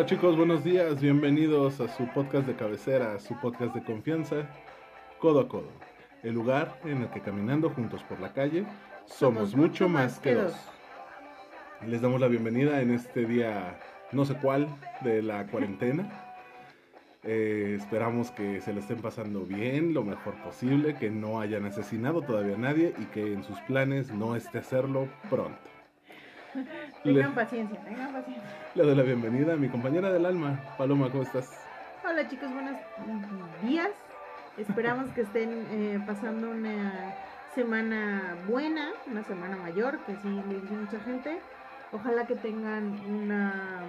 Hola chicos, buenos días, bienvenidos a su podcast de cabecera, su podcast de confianza, Codo a Codo, el lugar en el que caminando juntos por la calle somos, mucho más que dos. Les damos la bienvenida en este día no sé cuál de la cuarentena. Eh, esperamos que se le estén pasando bien, lo mejor posible, que no hayan asesinado todavía a nadie y que en sus planes no esté hacerlo pronto. Tengan paciencia, tengan paciencia. Le doy la bienvenida a mi compañera del alma, Paloma, ¿cómo estás? Hola chicos, buenos días. Esperamos que estén eh, pasando una semana buena, una semana mayor, que sí le dice mucha gente. Ojalá que tengan una,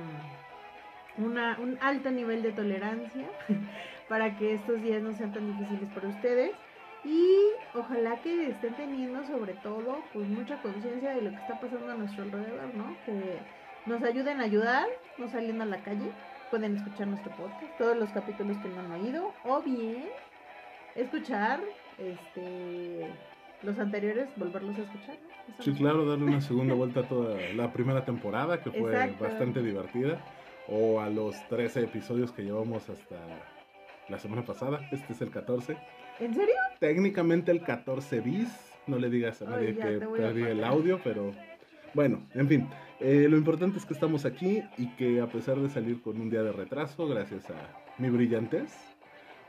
una, un alto nivel de tolerancia para que estos días no sean tan difíciles para ustedes. Y ojalá que estén teniendo sobre todo pues mucha conciencia de lo que está pasando a nuestro alrededor, ¿no? Que nos ayuden a ayudar, no saliendo a la calle. Pueden escuchar nuestro podcast, todos los capítulos que no han oído, o bien escuchar este los anteriores, volverlos a escuchar. Sí, claro, darle una segunda vuelta a toda la primera temporada, que fue bastante divertida, o a los 13 episodios que llevamos hasta la semana pasada, este es el 14. ¿En serio? Técnicamente el 14 bis, no le digas a nadie que perdí el audio, pero bueno, en fin, eh, lo importante es que estamos aquí y que a pesar de salir con un día de retraso, gracias a mi brillantez,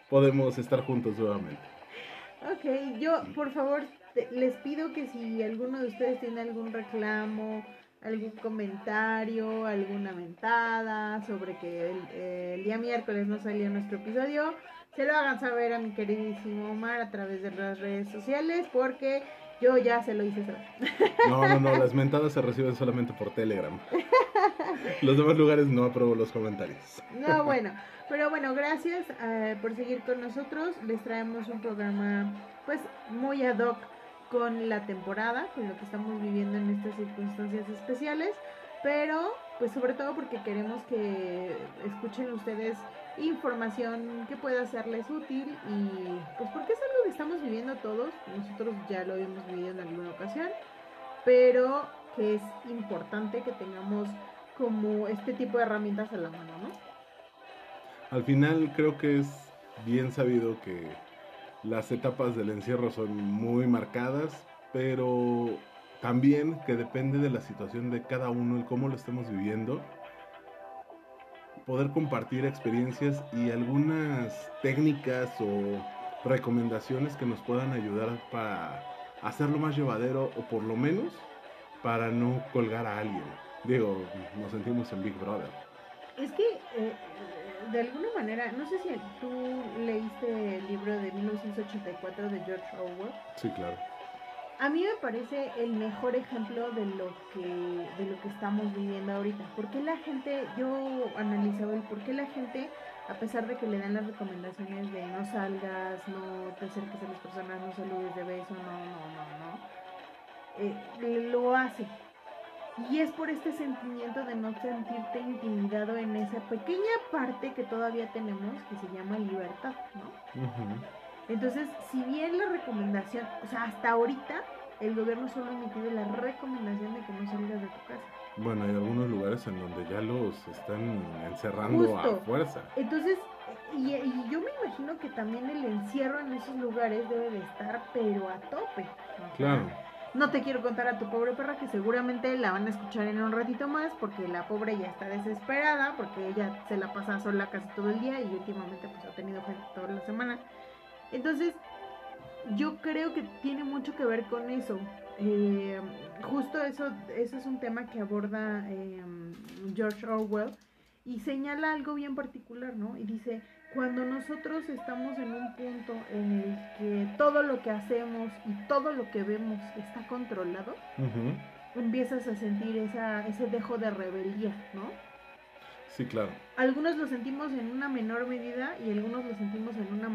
podemos estar juntos nuevamente. Ok, yo por favor les pido que si alguno de ustedes tiene algún reclamo, algún comentario, alguna mentada sobre que el, día miércoles no salió nuestro episodio, se lo hagan saber a mi queridísimo Omar a través de las redes sociales porque yo ya se lo hice saber. No, no, no, las mentadas se reciben solamente por Telegram. Los demás lugares no apruebo los comentarios. No, bueno, pero bueno, gracias eh, por seguir con nosotros. Les traemos un programa pues muy ad hoc con la temporada, con lo que estamos viviendo en estas circunstancias especiales, pero pues sobre todo porque queremos que escuchen ustedes información que pueda serles útil y pues porque es algo que estamos viviendo todos, nosotros ya lo hemos vivido en alguna ocasión, pero que es importante que tengamos como este tipo de herramientas a la mano, ¿no? Al final creo que es bien sabido que las etapas del encierro son muy marcadas, pero también que depende de la situación de cada uno y cómo lo estemos viviendo, poder compartir experiencias y algunas técnicas o recomendaciones que nos puedan ayudar para hacerlo más llevadero o por lo menos para no colgar a alguien. Digo, nos sentimos en Big Brother. Es que eh, de alguna manera, no sé si tú leíste el libro de 1984 de George Orwell. Sí, claro. A mí me parece el mejor ejemplo de lo que de lo que estamos viviendo ahorita. ¿Por la gente, yo analizaba el por qué la gente, a pesar de que le dan las recomendaciones de no salgas, no te acerques a las personas, no saludes de beso, no, no, no, no, eh, lo hace? Y es por este sentimiento de no sentirte intimidado en esa pequeña parte que todavía tenemos que se llama libertad, ¿no? Entonces, si bien la recomendación, o sea, hasta ahorita el gobierno solo ha emitido la recomendación de que no salgas de tu casa. Bueno, hay algunos lugares en donde ya los están encerrando a fuerza. Entonces, y, yo me imagino que también el encierro en esos lugares debe de estar, pero a tope. Claro. No te quiero contar a tu pobre perra que seguramente la van a escuchar en un ratito más porque la pobre ya está desesperada porque ella se la pasa sola casi todo el día y últimamente pues ha tenido gente toda la semana. Entonces, yo creo que tiene mucho que ver con eso. Eh, justo eso, eso es un tema que aborda eh, George Orwell y señala algo bien particular, ¿no? Y dice, cuando nosotros estamos en un punto en el que todo lo que hacemos y todo lo que vemos está controlado, empiezas a sentir esa, ese dejo de rebeldía, ¿no? Sí, claro. Algunos lo sentimos en una menor medida y algunos lo sentimos en una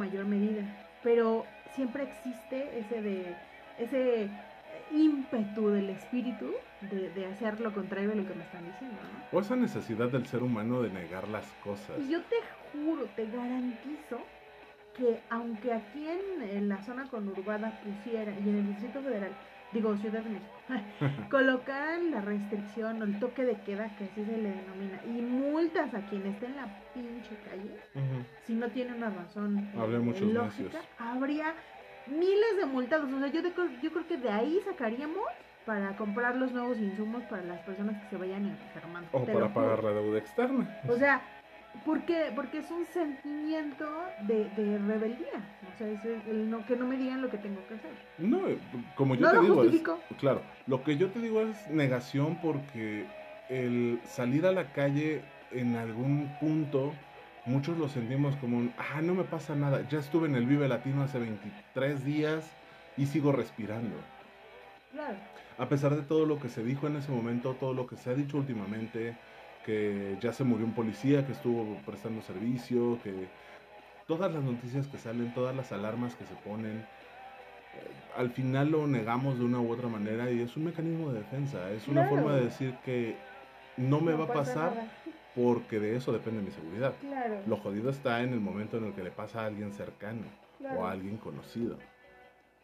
pero siempre existe ese de ese ímpetu del espíritu de, de, hacer lo contrario de lo que me están diciendo, ¿no? O esa necesidad del ser humano de negar las cosas. Y yo te juro, te garantizo que aunque aquí en, la zona conurbada pusiera y en el Distrito Federal digo Ciudad de México, colocaran la restricción o el toque de queda, que así se le denomina, y multas a quien esté en la pinche calle, si no tiene una razón eh, Habría muchos lógica, necios. habría miles de multados. O sea, yo, de- yo creo que de ahí sacaríamos para comprar los nuevos insumos para las personas que se vayan enfermando. O te para pagar la deuda externa. O sea, ¿por qué? Porque es un sentimiento de, de rebeldía. O sea, es el no, que no me digan lo que tengo que hacer. No, eh, como yo no te lo digo, es- justifico. claro, lo que yo te digo es negación porque el salir a la calle en algún punto, muchos lo sentimos como un, ah, no me pasa nada, ya estuve en el Vive Latino hace 23 días y sigo respirando. Claro. A pesar de todo lo que se dijo en ese momento, todo lo que se ha dicho últimamente, que ya se murió un policía que estuvo prestando servicio, que todas las noticias que salen, todas las alarmas que se ponen, eh, al final lo negamos de una u otra manera y es un mecanismo de defensa, es una Claro. forma de decir que no me No va a pasa pasar nada. porque de eso depende mi seguridad. Claro. Lo jodido está en el momento en el que le pasa a alguien cercano claro. o a alguien conocido.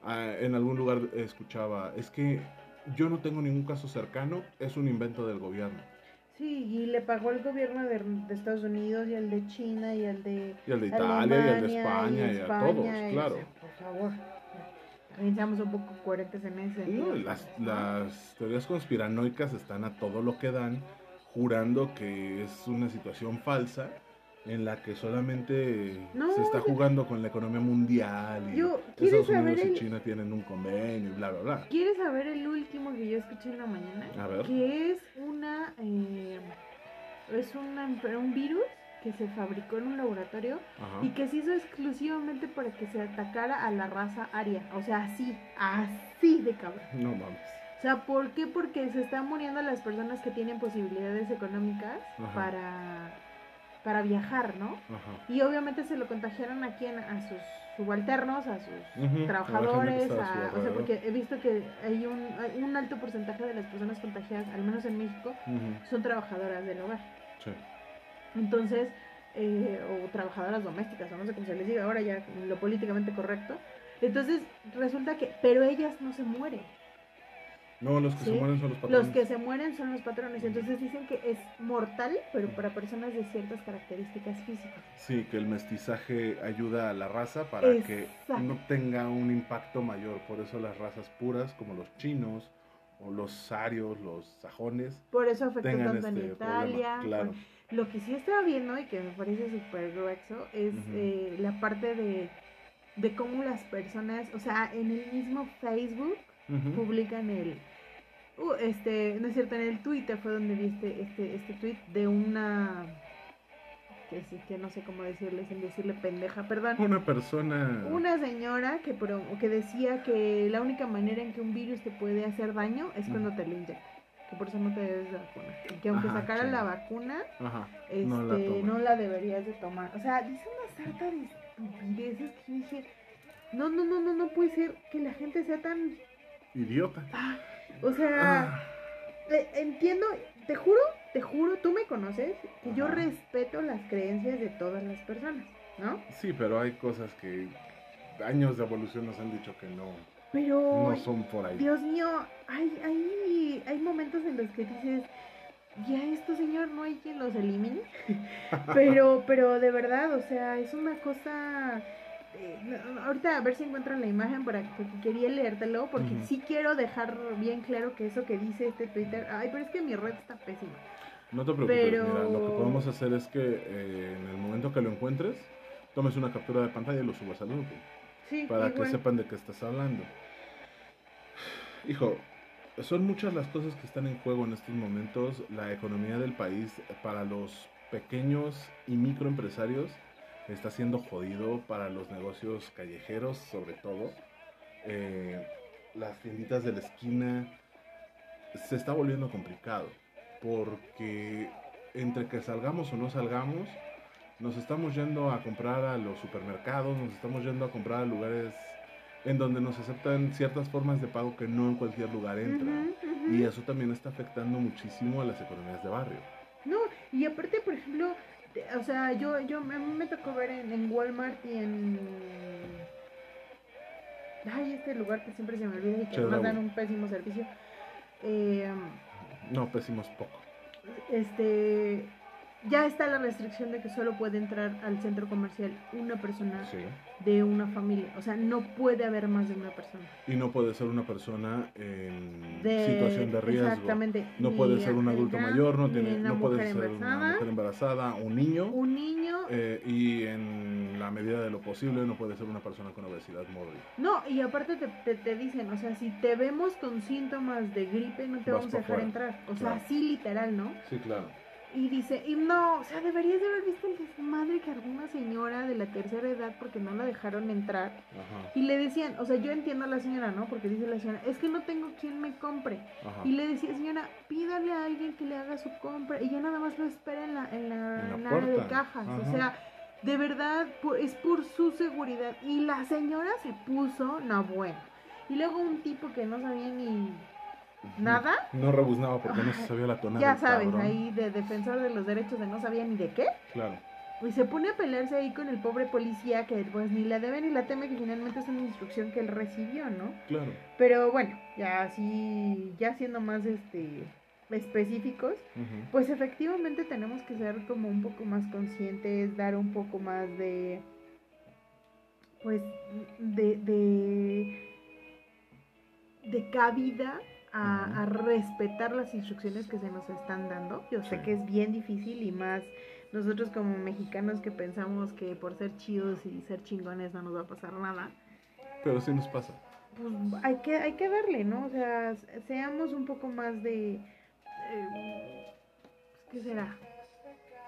Ah, en algún lugar escuchaba, es que yo no tengo ningún caso cercano, es un invento del gobierno. Sí, y le pagó el gobierno de, de Estados Unidos y el de China y el de Y el de Italia y el de España y, a todos, y, claro. o sea, por favor. También seamos un poco coherentes en ese. No, las, las teorías conspiranoicas están a todo lo que dan, jurando que es una situación falsa en la que solamente No, se está jugando con la economía mundial y Yo- ¿quieres Estados Unidos y China tienen un convenio y bla, bla, bla. ¿Quieres saber el último que yo escuché en la mañana? A ver. Que es una. eh, es una, un virus que se fabricó en un laboratorio Ajá. y que se hizo exclusivamente para que se atacara a la raza aria. O sea, así, así de cabrón. No mames. O sea, ¿por qué? Porque se están muriendo las personas que tienen posibilidades económicas Ajá. para, para viajar, ¿no? Ajá. Y obviamente se lo contagiaron a quién, a sus subalternos, a sus trabajadores, a o sea, porque he visto que hay un, hay un alto porcentaje de las personas contagiadas, al menos en México, son trabajadoras del hogar. sí. Entonces, eh, o trabajadoras domésticas, o no sé cómo se les diga ahora ya lo políticamente correcto. Entonces, resulta que, pero ellas no se mueren. No, los que Sí, se mueren son los patrones. Los que se mueren son los patrones. Entonces dicen que es mortal, pero para personas de ciertas características físicas. Sí, que el mestizaje ayuda a la raza para que no tenga un impacto mayor. Por eso las razas puras, como los chinos o los arios, los sajones, Por eso afectó tanto en este Italia. problema. Claro. Lo que sí estaba viendo y que me parece súper grueso es eh, la parte de, de cómo las personas, o sea, en el mismo Facebook publican el... uh, este, no es cierto, en el Twitter fue donde vi este, este, este tweet de una... Que sí, que no sé cómo decirle, sin decirle pendeja, perdón. Una persona. Una señora que, pro- que decía que la única manera en que un virus te puede hacer daño es cuando te lo inyectan. Que por eso no te debes de vacunar. Y que aunque sacaran la vacuna, Ajá. este, No la tomes. no la deberías de tomar. O sea, dice una sarta de estupideces que dije, no, no, no, no, no puede ser que la gente sea tan... Idiota. O sea, Ah, eh, entiendo, te juro, te juro, tú me conoces, que yo respeto las creencias de todas las personas, ¿no? sí, pero hay cosas que años de evolución nos han dicho que no, Pero... no son por ahí. Dios mío, hay, hay, hay momentos en los que dices, ya esto señor no hay quien los elimine. pero, pero de verdad, o sea, es una cosa... eh, no, ahorita a ver si encuentro la imagen para, porque quería leértelo, porque sí quiero dejar bien claro que eso que dice este Twitter, ay, pero es que mi red está pésima. No te preocupes, Pero- mira, lo que podemos hacer es que eh, en el momento que lo encuentres, tomes una captura de pantalla y lo subas al grupo, Sí, para igual. que sepan de qué estás hablando. Hijo, son muchas las cosas que están en juego en estos momentos. La economía del país para los pequeños y microempresarios está siendo jodido para los negocios callejeros, sobre todo. Eh, las tienditas de la esquina se está volviendo complicado porque entre que salgamos o no salgamos, nos estamos yendo a comprar a los supermercados, nos estamos yendo a comprar a lugares en donde nos aceptan ciertas formas de pago que no en cualquier lugar entran. Ujú, ujú. Y eso también está afectando muchísimo a las economías de barrio. No, y aparte, por ejemplo, o sea, yo, yo a mí me tocó ver en, en Walmart y en ay, este lugar que siempre se me olvida y que Chedraui. nos dan un pésimo servicio. Eh, No, pésimos poco. este, ya está la restricción de que solo puede entrar al centro comercial una persona Sí. de una familia. O sea, no puede haber más de una persona. Y no puede ser una persona en De, situación de riesgo. Exactamente. No Ni puede ser un adulto mayor, no, tiene, una no puede ser una embarazada, mujer embarazada, un niño. Un niño. eh, y en la medida de lo posible no puede ser una persona con obesidad mórbida. No, y aparte te, te, te dicen, o sea, si te vemos con síntomas de gripe, no te Vas vamos a dejar fuera. entrar. O sea, Claro. así literal, ¿no? Sí, claro. Y dice, y no, o sea, deberías de haber visto el desmadre que alguna señora de la tercera edad porque no la dejaron entrar. Ajá, Y le decían, o sea, yo entiendo a la señora, ¿no? Porque dice la señora, es que no tengo quien me compre. ajá. Y le decía, señora, pídale a alguien que le haga su compra. Y ya nada más lo espera en la, en la, En la en área de cajas. Ajá. O sea, de verdad, es por su seguridad. Y la señora se puso, no, bueno. Y luego un tipo que no sabía ni nada. No rebuznaba porque no se sabía la tonada. Ya sabes, cabrón. ahí de defensor de los derechos de no sabía ni de qué. Claro. Y se pone a pelearse ahí con el pobre policía que pues ni la debe ni la teme, que finalmente es una instrucción que él recibió, ¿no? Claro. Pero bueno, ya así, ya siendo más este específicos, pues efectivamente tenemos que ser como un poco más conscientes, dar un poco más de, pues, de, de, de cabida a, a respetar las instrucciones que se nos están dando. Yo sé Sí. que es bien difícil y más nosotros como mexicanos que pensamos que por ser chidos y ser chingones no nos va a pasar nada Pero sí nos pasa. pues hay que, hay que darle, ¿no? O sea, se- seamos un poco más de... eh, ¿Qué será?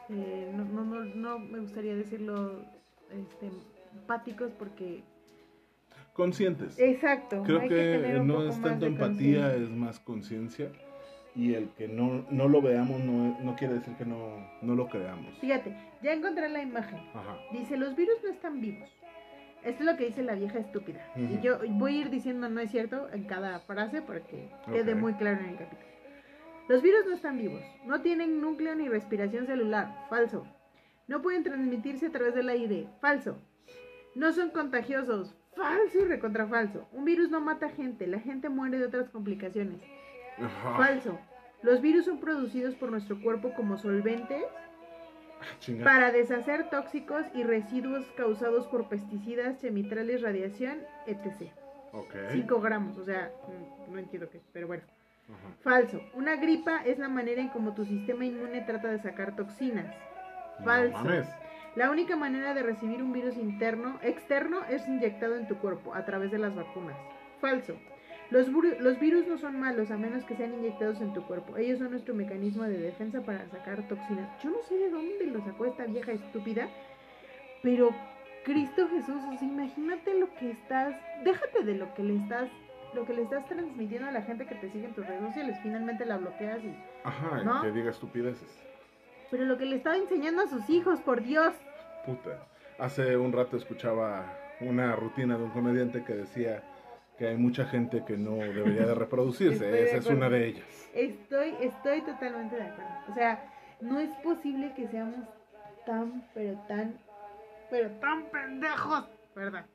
Eh, no, no, no, no me gustaría decirlo este, empáticos porque... Conscientes. Exacto. Creo que, no es tanto empatía, es más conciencia. Y el que no, no lo veamos no, no quiere decir que no, no lo creamos. Fíjate, ya encontré la imagen. Ajá. Dice, los virus no están vivos. Esto es lo que dice la vieja estúpida. Y yo voy a ir diciendo no es cierto en cada frase para que quede muy claro en el capítulo. Los virus no están vivos. No tienen núcleo ni respiración celular. Falso. No pueden transmitirse a través del aire. Falso. No son contagiosos. Falso y recontrafalso. Un virus no mata gente. La gente muere de otras complicaciones. Ajá. Falso. Los virus son producidos por nuestro cuerpo como solventes Chinga. para deshacer tóxicos y residuos causados por pesticidas, chemitrales, radiación, etc. Ok. 5 gramos, o sea, mm, no entiendo qué, pero bueno. Ajá. Falso. Una gripa es la manera en como tu sistema inmune trata de sacar toxinas. Falso. No mames. La única manera de recibir un virus interno, externo, es inyectado en tu cuerpo a través de las vacunas. Falso. Los, los virus no son malos a menos que sean inyectados en tu cuerpo. Ellos son nuestro mecanismo de defensa para sacar toxinas. Yo no sé de dónde lo sacó esta vieja estúpida, pero Cristo Jesús, o sea, imagínate lo que estás, déjate de lo que le estás, lo que le estás transmitiendo a la gente que te sigue en tus redes sociales. Finalmente la bloqueas y, Ajá, ¿No? que diga estupideces. Pero lo que le estaba enseñando a sus hijos, por Dios. Puta. Hace un rato escuchaba una rutina de un comediante que decía que hay mucha gente que no debería de reproducirse. De Esa es una de ellas. Estoy, estoy totalmente de acuerdo. O sea, no es posible que seamos tan, pero tan, pero tan pendejos, ¿verdad?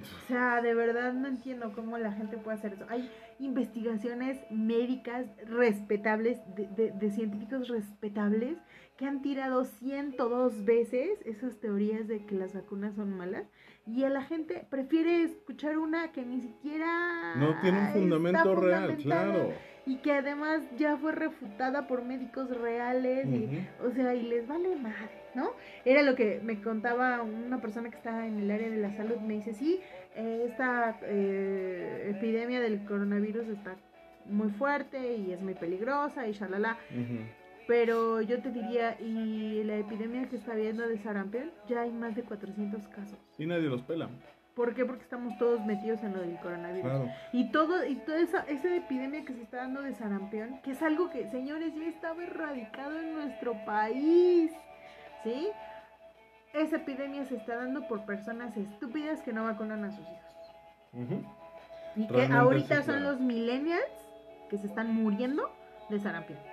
O sea, de verdad no entiendo cómo la gente puede hacer eso. Hay investigaciones médicas respetables, de, de- de científicos respetables, que han tirado 102 veces esas teorías de que las vacunas son malas. Y a la gente prefiere escuchar una que ni siquiera... No tiene un fundamento real, claro. y que además ya fue refutada por médicos reales y, o sea y les vale madre no era lo que me contaba una persona que está en el área de la salud me dice sí esta eh, epidemia del coronavirus está muy fuerte y es muy peligrosa y shalala. Pero yo te diría y la epidemia que está habiendo de sarampión ya hay más de 400 casos Y nadie los pela. ¿Por qué? Porque estamos todos metidos en lo del coronavirus. Claro. Y todo, y toda esa, esa epidemia que se está dando de sarampión, que es algo que, señores, ya estaba erradicado en nuestro país. ¿Sí? Esa epidemia se está dando por personas estúpidas que no vacunan a sus hijos. Y que ahorita son los millennials que se están muriendo de sarampión.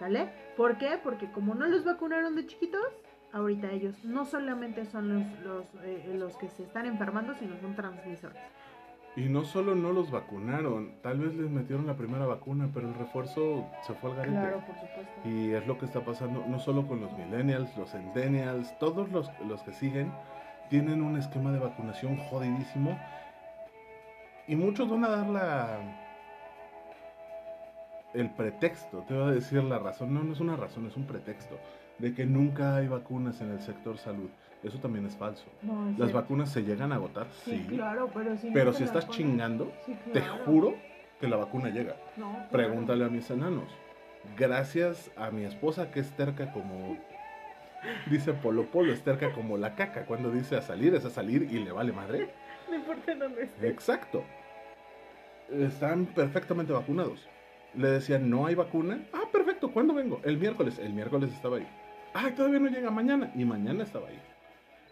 ¿Sale? ¿Por qué? Porque como no los vacunaron de chiquitos, ahorita ellos no solamente son los, los, eh, los que se están enfermando, sino son transmisores. Y no solo no los vacunaron, tal vez les metieron la primera vacuna, pero el refuerzo se fue al garete. Claro, por supuesto. Y es lo que está pasando, no solo con los millennials, los centennials, todos los, los que siguen tienen un esquema de vacunación jodidísimo. Y muchos van a dar la, el pretexto, te voy a decir la razón, no, no es una razón, es un pretexto, de que nunca hay vacunas en el sector salud. Eso también es falso. No, es Las cierto. vacunas se llegan a agotar, sí, Sí, claro, pero si pero si estás chingando, Sí, te juro que la vacuna llega. No, claro. Pregúntale a mis enanos. Gracias a mi esposa que es terca como... Dice Polo Polo, es terca como la caca. Cuando dice a salir, es a salir y le vale madre. No importa dónde esté. Exacto. Están perfectamente vacunados. Le decían, no hay vacuna. Ah, perfecto, ¿cuándo vengo? El miércoles. El miércoles estaba ahí. Ay, todavía no llega mañana. Y mañana estaba ahí.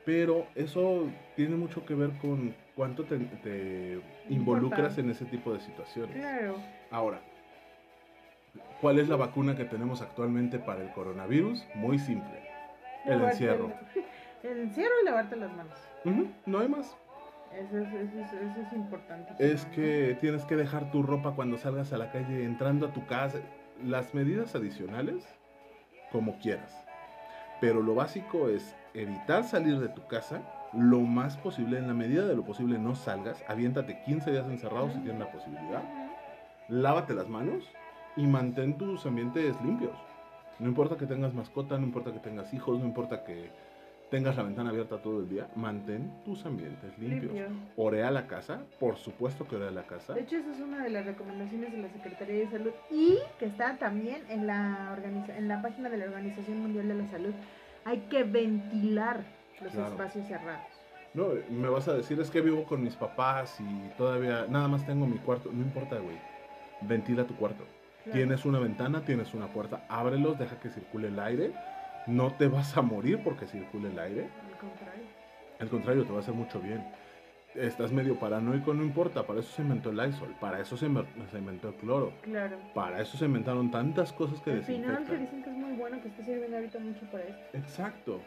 Pero eso tiene mucho que ver con cuánto te, te involucras en ese tipo de situaciones. Claro. Ahora, ¿cuál es la vacuna que tenemos actualmente para el coronavirus? Muy simple. El Lavarte encierro. el- El encierro y lavarte las manos. No hay más. Eso es, eso es, eso es importante. Es que tienes que dejar tu ropa cuando salgas a la calle, entrando a tu casa. Las medidas adicionales, como quieras. Pero lo básico es evitar salir de tu casa lo más posible. En la medida de lo posible no salgas. Aviéntate 15 días encerrado si tienes la posibilidad. Lávate las manos y mantén tus ambientes limpios. No importa que tengas mascota, no importa que tengas hijos, no importa que tengas la ventana abierta todo el día. Mantén tus ambientes limpios. Limpio. Orea la casa, por supuesto que orea la casa. De hecho, esa es una de las recomendaciones de la Secretaría de Salud y que está también en la, organiza- en la página de la Organización Mundial de la Salud. Hay que ventilar los Claro. espacios cerrados. No, me vas a decir, es que vivo con mis papás y todavía nada más tengo mi cuarto. No importa, güey. Ventila tu cuarto. Claro. Tienes una ventana, tienes una puerta, ábrelos, deja que circule el aire. No te vas a morir porque circule el aire. Al contrario. Al contrario, te va a hacer mucho bien. Estás medio paranoico, no importa. Para eso se inventó el Lysol, para eso se, inventó el cloro, Claro. para eso se inventaron tantas cosas que Al final que desinfectan. dicen que es muy bueno, que está sirviendo ahorita mucho para esto. Exacto.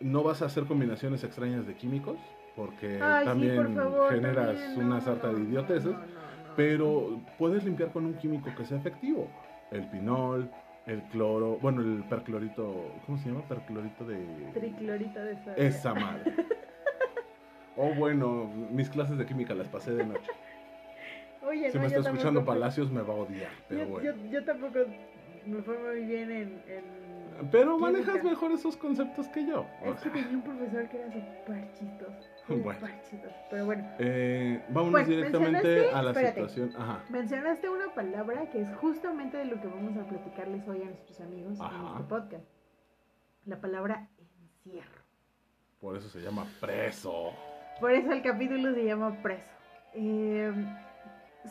No vas a hacer combinaciones extrañas de químicos porque Ay, sí, también por favor, generas también, una sarta no, de idioteces. no. Pero puedes limpiar con un químico que sea efectivo. El pinol, el cloro, bueno, el perclorito, ¿cómo se llama? Perclorito de... Triclorita de sodio. Esa madre. Oh, bueno, mis clases de química las pasé de noche. Oye, Si no, me está escuchando tampoco- Palacios me va a odiar, pero yo, bueno. yo, yo tampoco me fue muy bien en. en Pero química. manejas mejor esos conceptos que yo. Es que tenía un profesor que era súper chistoso. Bueno. Pero bueno, Eh, vámonos Pues, directamente a la espérate. situación. Ajá. mencionaste una palabra que es justamente de lo que vamos a platicarles hoy a nuestros amigos en este podcast. La palabra encierro. Por eso se llama preso. Por eso el capítulo se llama Preso. Eh,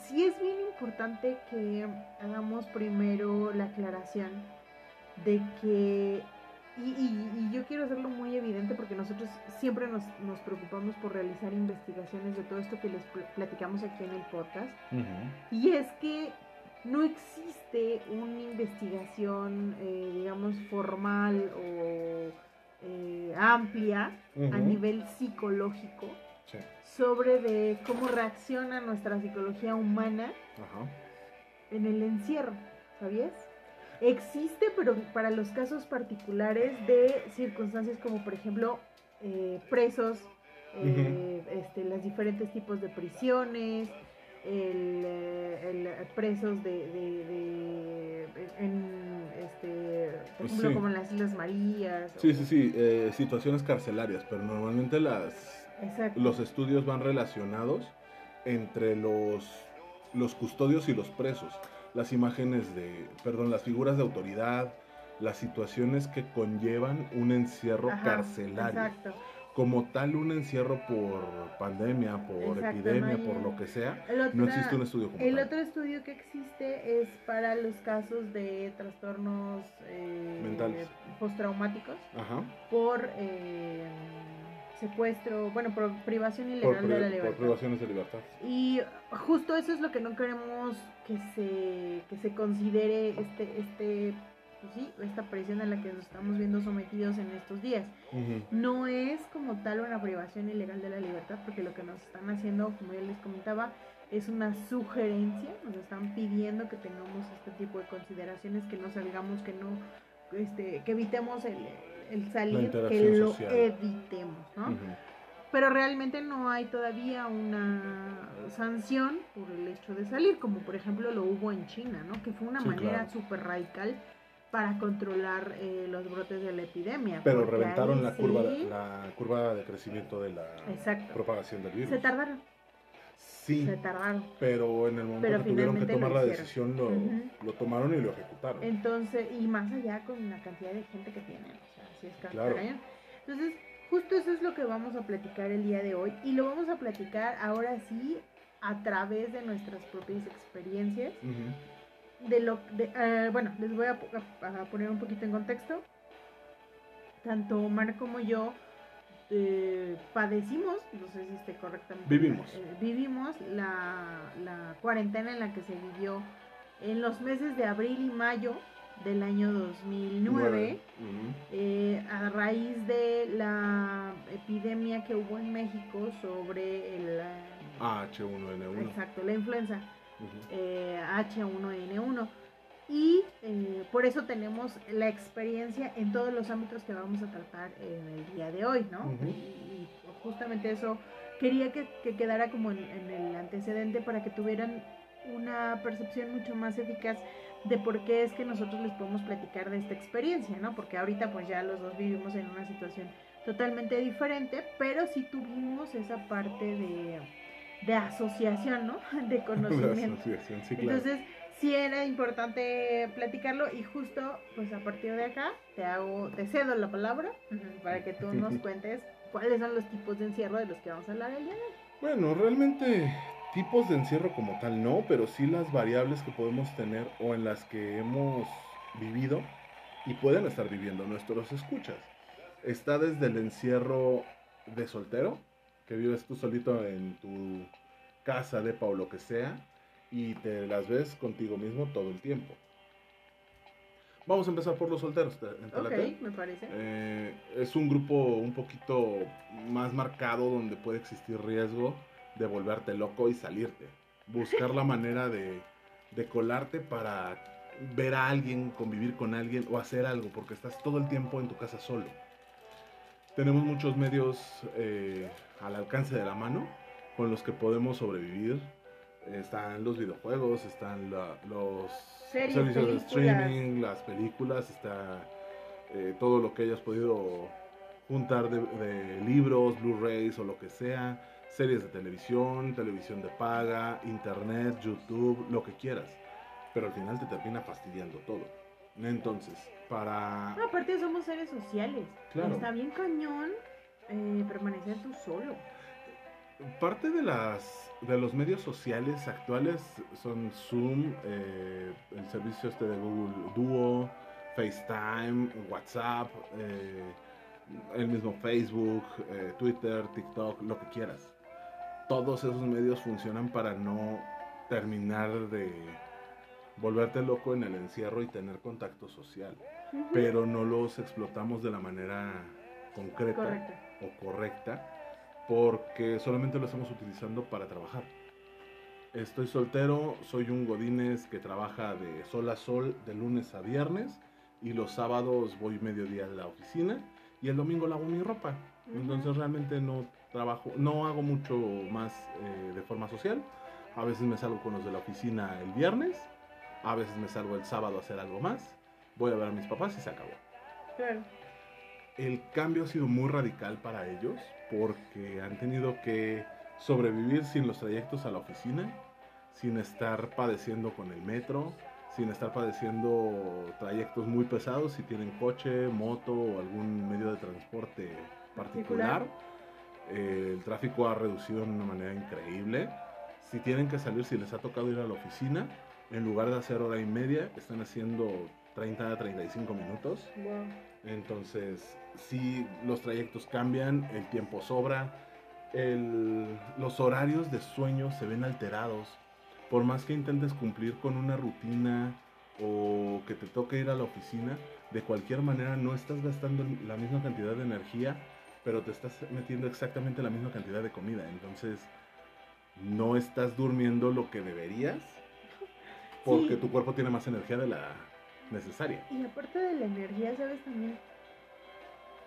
sí es bien importante que hagamos primero la aclaración de que, y, y- y yo quiero hacerlo muy evidente porque nosotros siempre nos, nos preocupamos por realizar investigaciones de todo esto que les pl- platicamos aquí en el podcast. Y es que no existe una investigación, eh, digamos, formal o eh, amplia a nivel psicológico Sí. sobre de cómo reacciona nuestra psicología humana en el encierro, ¿sabías? Existe, pero para los casos particulares de circunstancias como por ejemplo eh, presos, eh, este, los diferentes tipos de prisiones, el, eh, el- presos de, de- de- en, este, por Pues ejemplo sí. como en las Islas Marías. Sí, o- sí, sí, eh, situaciones carcelarias, pero normalmente las, Exacto. los estudios van relacionados entre los, los custodios y los presos. Las imágenes de, perdón, las figuras de autoridad, las situaciones que conllevan un encierro Ajá, carcelario. Exacto. Como tal, un encierro por pandemia, por Exacto, epidemia, no hay- por lo que sea, no existe un estudio como El tal. otro estudio que existe es para los casos de trastornos eh, Mentales. postraumáticos Ajá. por eh, secuestro, bueno, por privación Por, ilegal pri- de la por libertad. privaciones de libertad. Y justo eso es lo que no queremos que se, que se considere este, este pues sí, esta presión a la que nos estamos viendo sometidos en estos días. No es como tal una privación ilegal de la libertad, porque lo que nos están haciendo, como ya les comentaba, es una sugerencia, nos están pidiendo que tengamos este tipo de consideraciones, que no salgamos, que no, este, que evitemos el, el salir, que lo evitemos, ¿no? Pero realmente no hay todavía una sanción por el hecho de salir, como por ejemplo lo hubo en China, ¿no? Que fue una manera súper radical para controlar eh, los brotes de la epidemia. Pero reventaron la, curva, la curva de crecimiento de la propagación del virus. Se tardaron. Sí, se tardaron. Pero en el momento que tuvieron que tomar la decisión, lo, lo, tomaron y lo ejecutaron. Entonces, y más allá con la cantidad de gente que tienen, si es claro. Entonces, justo eso es lo que vamos a platicar el día de hoy y lo vamos a platicar ahora sí a través de nuestras propias experiencias. De lo, de, eh, bueno, les voy a, poner un poquito en contexto. Tanto Omar como yo eh, padecimos, no sé si esté correctamente. Vivimos. Eh, vivimos la, la cuarentena en la que se vivió en los meses de abril y mayo del año 2009 eh, a raíz de la epidemia que hubo en México sobre el H1N1. Exacto, la influenza H1N1. Eh, y eh, por eso tenemos la experiencia en todos los ámbitos que vamos a tratar en el día de hoy, ¿no? y, justamente eso quería que, quedara como en el antecedente para que tuvieran una percepción mucho más eficaz de por qué es que nosotros les podemos platicar de esta experiencia, ¿no? Porque ahorita pues ya los dos vivimos en una situación totalmente diferente, pero sí tuvimos esa parte de, de asociación, ¿no? De conocimiento. Entonces, sí era importante platicarlo y justo pues a partir de acá te hago, te cedo la palabra para que tú nos cuentes cuáles son los tipos de encierro de los que vamos a hablar el día de hoy. Bueno, realmente tipos de encierro como tal no, pero sí las variables que podemos tener o en las que hemos vivido y pueden estar viviendo nuestros escuchas. Está desde el encierro de soltero, que vives tú solito en tu casa, de o lo que sea, y te las ves contigo mismo todo el tiempo. Vamos a empezar por los solteros. Ok, me parece. Eh, es un grupo un poquito más marcado donde puede existir riesgo de volverte loco y salirte. Buscar la manera de, de colarte para ver a alguien, convivir con alguien o hacer algo, porque estás todo el tiempo en tu casa solo. Tenemos muchos medios eh, al alcance de la mano con los que podemos sobrevivir. Están los videojuegos, están los servicios de streaming, las películas, está eh, todo lo que hayas podido juntar de, de libros, Blu-rays o lo que sea series de televisión, televisión de paga, internet, YouTube, lo que quieras. Pero al final te termina fastidiando todo. Entonces, para... No, aparte somos seres sociales. Claro. Está bien cañón eh, permanecer tú solo. Parte de las de los medios sociales actuales son Zoom, eh, el servicio este de Google Duo, FaceTime, WhatsApp, eh, el mismo Facebook, Twitter, TikTok, lo que quieras todos esos medios funcionan para no terminar de volverte loco en el encierro y tener contacto social, pero no los explotamos de la manera concreta o correcta porque solamente lo estamos utilizando para trabajar. Estoy soltero, soy un godínez que trabaja de sol a sol de lunes a viernes y los sábados voy mediodía a la oficina y el domingo lavo mi ropa. Entonces realmente no trabajo, no hago mucho más eh, de forma social. A veces me salgo con los de la oficina el viernes, a veces me salgo el sábado a hacer algo más, voy a ver a mis papás y se acabó. Claro. El cambio ha sido muy radical para ellos porque han tenido que sobrevivir sin los trayectos a la oficina, sin estar padeciendo con el metro, sin estar padeciendo trayectos muy pesados si tienen coche, moto o algún medio de transporte particular. Eh, el tráfico ha reducido de una manera increíble. Si tienen que salir, si les ha tocado ir a la oficina, en lugar de hacer hora y media, están haciendo 30 a 35 minutos. Entonces, si los trayectos cambian, el tiempo sobra, los horarios de sueño se ven alterados. Por más que intentes cumplir con una rutina o que te toque ir a la oficina, de cualquier manera no estás gastando la misma cantidad de energía, pero te estás metiendo exactamente la misma cantidad de comida. Entonces, no estás durmiendo lo que deberías porque Sí. tu cuerpo tiene más energía de la necesaria. Y aparte de la energía, ¿sabes? También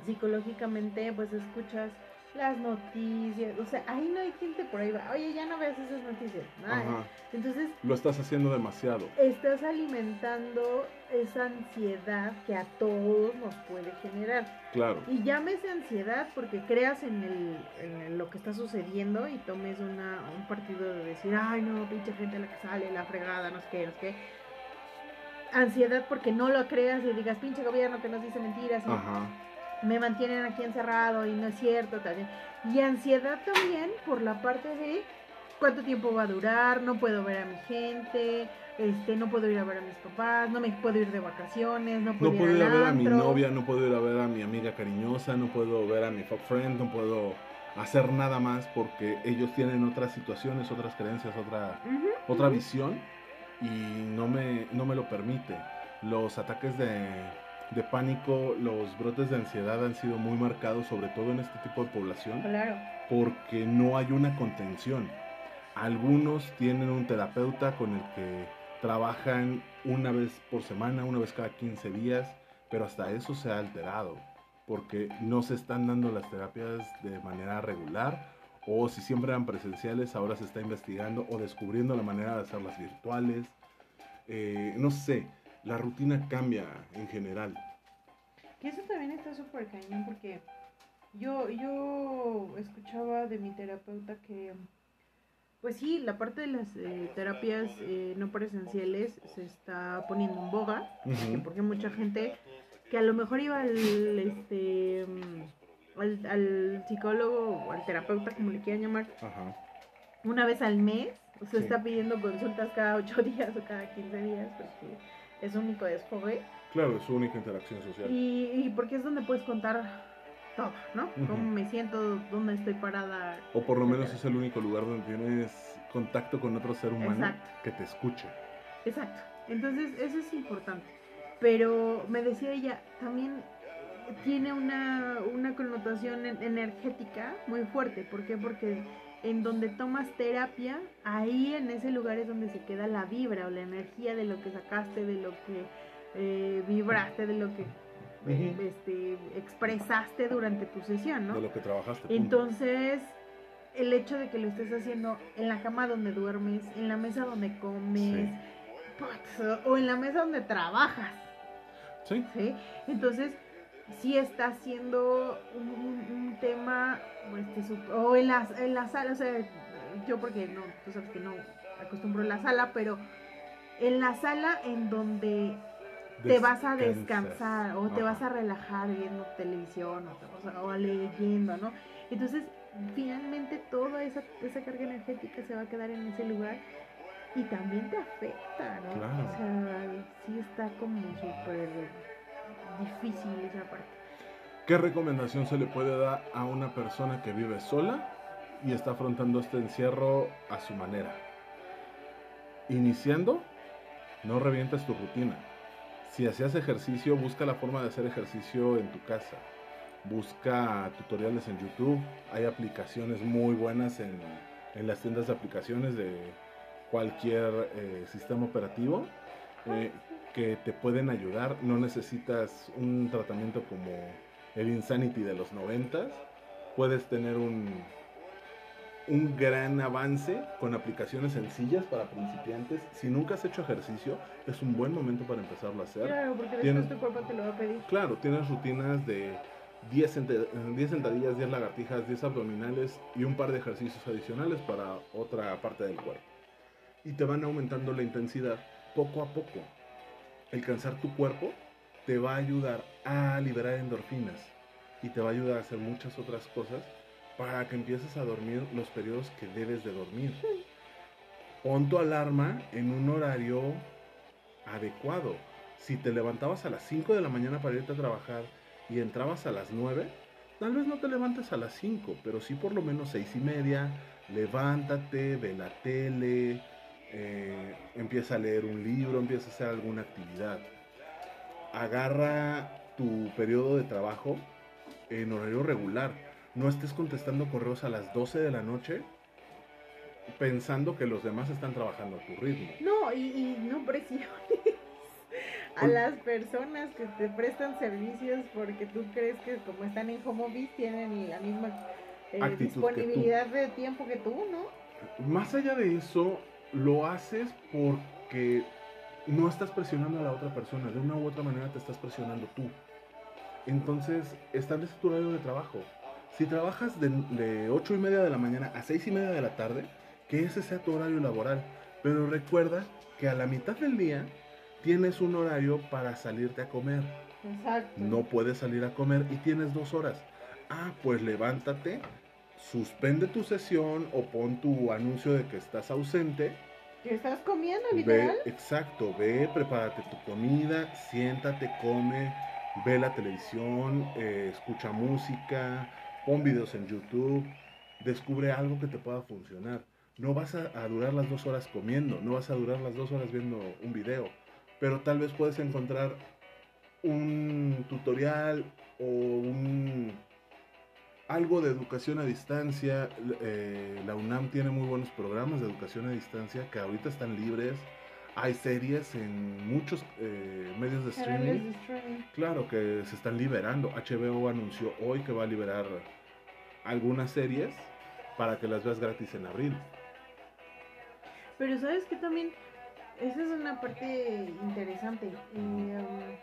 psicológicamente, pues escuchas las noticias. O sea, ahí no hay gente por ahí va. Oye, ya no veas esas noticias. Nada. Ajá. Entonces, Lo estás haciendo demasiado. estás alimentando esa ansiedad que a todos nos puede generar. Claro. Y llámese ansiedad porque creas en, el, en lo que está sucediendo y tomes una, un partido de decir, ay no, pinche gente la que sale, la fregada, no sé qué, no sé qué. Ansiedad porque no lo creas y digas, pinche gobierno que nos dice mentiras y Ajá. Me mantienen aquí encerrado y no es cierto. También. Y ansiedad también por la parte de cuánto tiempo va a durar, no puedo ver a mi gente, este, no puedo ir a ver a mis papás, no me puedo ir de vacaciones, no puedo, No puedo ir a ver a mi novia, no puedo ir a ver a mi amiga cariñosa, no puedo ver a mi fuck friend, no puedo hacer nada más porque ellos tienen otras situaciones, otras creencias, otra, otra visión y no me, no me lo permite. Los ataques de, de pánico, los brotes de ansiedad han sido muy marcados, sobre todo en este tipo de población, Claro. porque no hay una contención. Algunos tienen un terapeuta con el que trabajan una vez por semana, una vez cada 15 días, pero hasta eso se ha alterado, porque no se están dando las terapias de manera regular, o si siempre eran presenciales, ahora se está investigando o descubriendo la manera de hacerlas virtuales. Eh, no sé, la rutina cambia en general. Que eso también está súper cañón porque yo, yo escuchaba de mi terapeuta que, pues sí, la parte de las eh, terapias eh, no presenciales se está poniendo en boga, porque mucha gente que a lo mejor iba al, este, al, al psicólogo o al terapeuta, como le quieran llamar, Ajá. una vez al mes, o sea, Sí. está pidiendo consultas cada ocho días o cada 15 días, porque es único desfogue. Claro, es su única interacción social. Y, y porque es donde puedes contar todo, ¿no? Cómo me siento, dónde estoy parada. O por lo menos es el único lugar donde tienes contacto con otro ser humano Exacto. que te escuche. Exacto. Entonces, eso es importante. Pero me decía ella, también tiene una, una connotación en- energética muy fuerte. ¿Por qué? Porque en donde tomas terapia, ahí en ese lugar es donde se queda la vibra o la energía de lo que sacaste, de lo que eh, vibraste, de lo que eh, este, expresaste durante tu sesión, ¿no? De lo que trabajaste. punto. Entonces, el hecho de que lo estés haciendo en la cama donde duermes, en la mesa donde comes, o en la mesa donde trabajas, Sí, ¿sí? Entonces, sí está siendo un, un- un tema, este, o en la, en la sala, o sea, yo porque no, tú sabes que no acostumbro la sala, pero en la sala en donde te vas a descansar o te Ajá. vas a relajar viendo televisión o, o o leyendo, ¿no? Entonces, finalmente toda esa, esa carga energética se va a quedar en ese lugar y también te afecta, ¿no? Claro. O sea, sí está como súper difícil esa parte. ¿Qué recomendación se le puede dar a una persona que vive sola y está afrontando este encierro a su manera? Iniciando, no revientes tu rutina. Si hacías ejercicio, busca la forma de hacer ejercicio en tu casa. Busca tutoriales en YouTube. Hay aplicaciones muy buenas en, en las tiendas de aplicaciones de cualquier eh, sistema operativo eh, que te pueden ayudar. No necesitas un tratamiento como el Insanity de los 90. Puedes tener un, un gran avance con aplicaciones sencillas para principiantes. Si nunca has hecho ejercicio, es un buen momento para empezarlo a hacer. Claro, porque Tiene- después tu cuerpo te lo va a pedir. Claro, tienes rutinas de 10, senta- 10 sentadillas, 10 lagartijas, 10 abdominales y un par de ejercicios adicionales para otra parte del cuerpo. Y te van aumentando la intensidad poco a poco. El cansar tu cuerpo te va a ayudar a liberar endorfinas y te va a ayudar a hacer muchas otras cosas para que empieces a dormir los periodos que debes de dormir. Pon tu alarma en un horario adecuado. Si te levantabas a las 5 de la mañana para irte a trabajar y entrabas a las 9, tal vez no te levantes a las 5, pero sí por lo menos 6 y media, levántate, ve la tele, eh, empieza a leer un libro, empieza a hacer alguna actividad. Agarra tu periodo de trabajo en horario regular. No estés contestando correos a las 12 de la noche pensando que los demás están trabajando a tu ritmo. No, y, y no presiones a las personas que te prestan servicios porque tú crees que como están en home office tienen la misma eh, disponibilidad de tiempo que tú, ¿no? Más allá de eso, lo haces porque no estás presionando a la otra persona, de una u otra manera te estás presionando tú. Entonces, establece tu horario de trabajo. Si trabajas de, de 8 y media de la mañana a 6 y media de la tarde, que ese sea tu horario laboral. Pero recuerda que a la mitad del día tienes un horario para salirte a comer. Exacto. No puedes salir a comer y tienes dos horas. Ah, pues levántate, suspende tu sesión o pon tu anuncio de que estás ausente. ¿Qué estás comiendo, Ve, literal? exacto, ve, prepárate tu comida, siéntate, come, ve la televisión, eh, escucha música, pon videos en YouTube, descubre algo que te pueda funcionar. No vas a, a durar las dos horas comiendo, no vas a durar las dos horas viendo un video, pero tal vez puedes encontrar un tutorial o un algo de educación a distancia. eh, la UNAM tiene muy buenos programas de educación a distancia que ahorita están libres. Hay series en muchos eh, medios de streaming. de streaming. Claro que se están liberando. HBO anunció hoy que va a liberar algunas series para que las veas gratis en abril. Pero sabes que también, esa es una parte interesante. eh,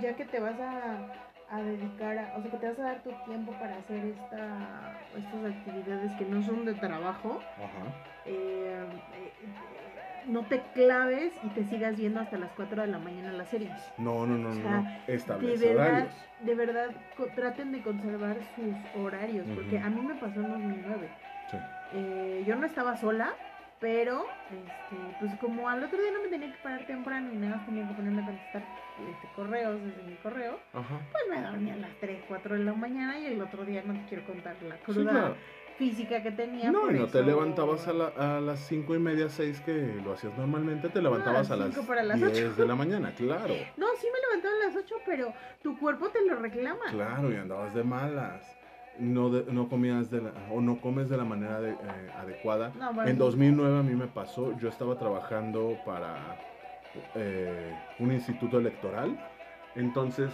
ya que te vas a, a dedicar, a- o sea, que te vas a dar tu tiempo para hacer esta, estas actividades que no son de trabajo, Ajá. eh, eh, no te claves y te sigas viendo hasta las 4 de la mañana las series. No, no, no, O no, sea, no. Establece de verdad, horarios. de verdad, traten de conservar sus horarios, porque a mí me pasó en 2009. Sí. Eh, yo no estaba sola, pero este, pues como al otro día no me tenía que parar temprano y nada más tenía que ponerme a contestar este, correos desde mi correo, Ajá. pues me dormía a las 3, 4 de la mañana y el otro día no te quiero contar la Sí, cruda claro. física que tenía. No, por y no te levantabas a, la- a las cinco y media, seis que lo hacías normalmente, te levantabas a a las para las 10 ocho. de la mañana, claro. No, sí me levantaba a las 8, pero tu cuerpo te lo reclama. Claro, y andabas de malas. No, de- no comías de la, o no comes de la manera de- eh, adecuada. No, bueno, En 2009 a mí me pasó, yo estaba trabajando para eh, un instituto electoral, entonces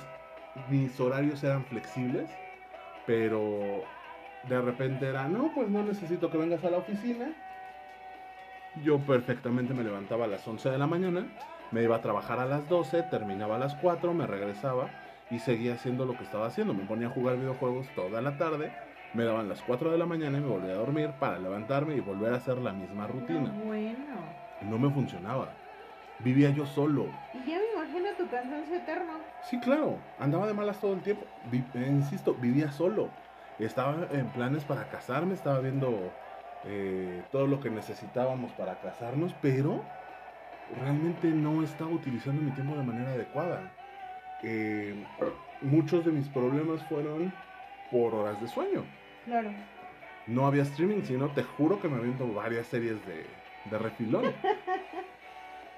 mis horarios eran flexibles, pero de repente era, no, pues no necesito que vengas a la oficina. Yo perfectamente me levantaba a las 11 de la mañana, me iba a trabajar a las 12, terminaba a las 4, me regresaba y seguía haciendo lo que estaba haciendo. Me ponía a jugar videojuegos toda la tarde, me daban las 4 de la mañana y me volvía a dormir para levantarme y volver a hacer la misma rutina. No, bueno. No me funcionaba. Vivía yo solo. Y ya me imagino tu cansancio eterno. Sí, claro, andaba de malas todo el tiempo. Vi- eh, insisto, vivía solo. Estaba en planes para casarme, estaba viendo eh, todo lo que necesitábamos para casarnos, pero realmente no estaba utilizando mi tiempo de manera adecuada. Eh, muchos de mis problemas fueron por horas de sueño. Claro. No había streaming, sino te juro que me aviento varias series de, de refilón.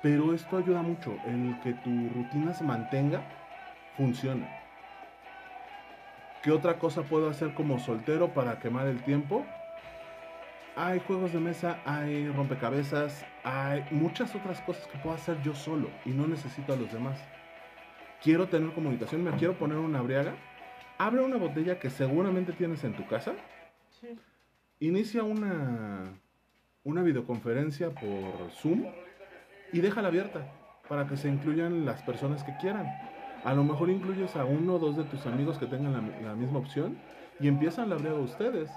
Pero esto ayuda mucho, el que tu rutina se mantenga, funciona. ¿Qué otra cosa puedo hacer como soltero para quemar el tiempo? Hay juegos de mesa, hay rompecabezas, hay muchas otras cosas que puedo hacer yo solo y no necesito a los demás. Quiero tener comunicación, me quiero poner una briaga. Abre una botella que seguramente tienes en tu casa Sí. inicia una, una videoconferencia por Zoom y déjala abierta para que se incluyan las personas que quieran. A lo mejor incluyes a uno o dos de tus amigos que tengan la, la misma opción y empiezan la brega ustedes.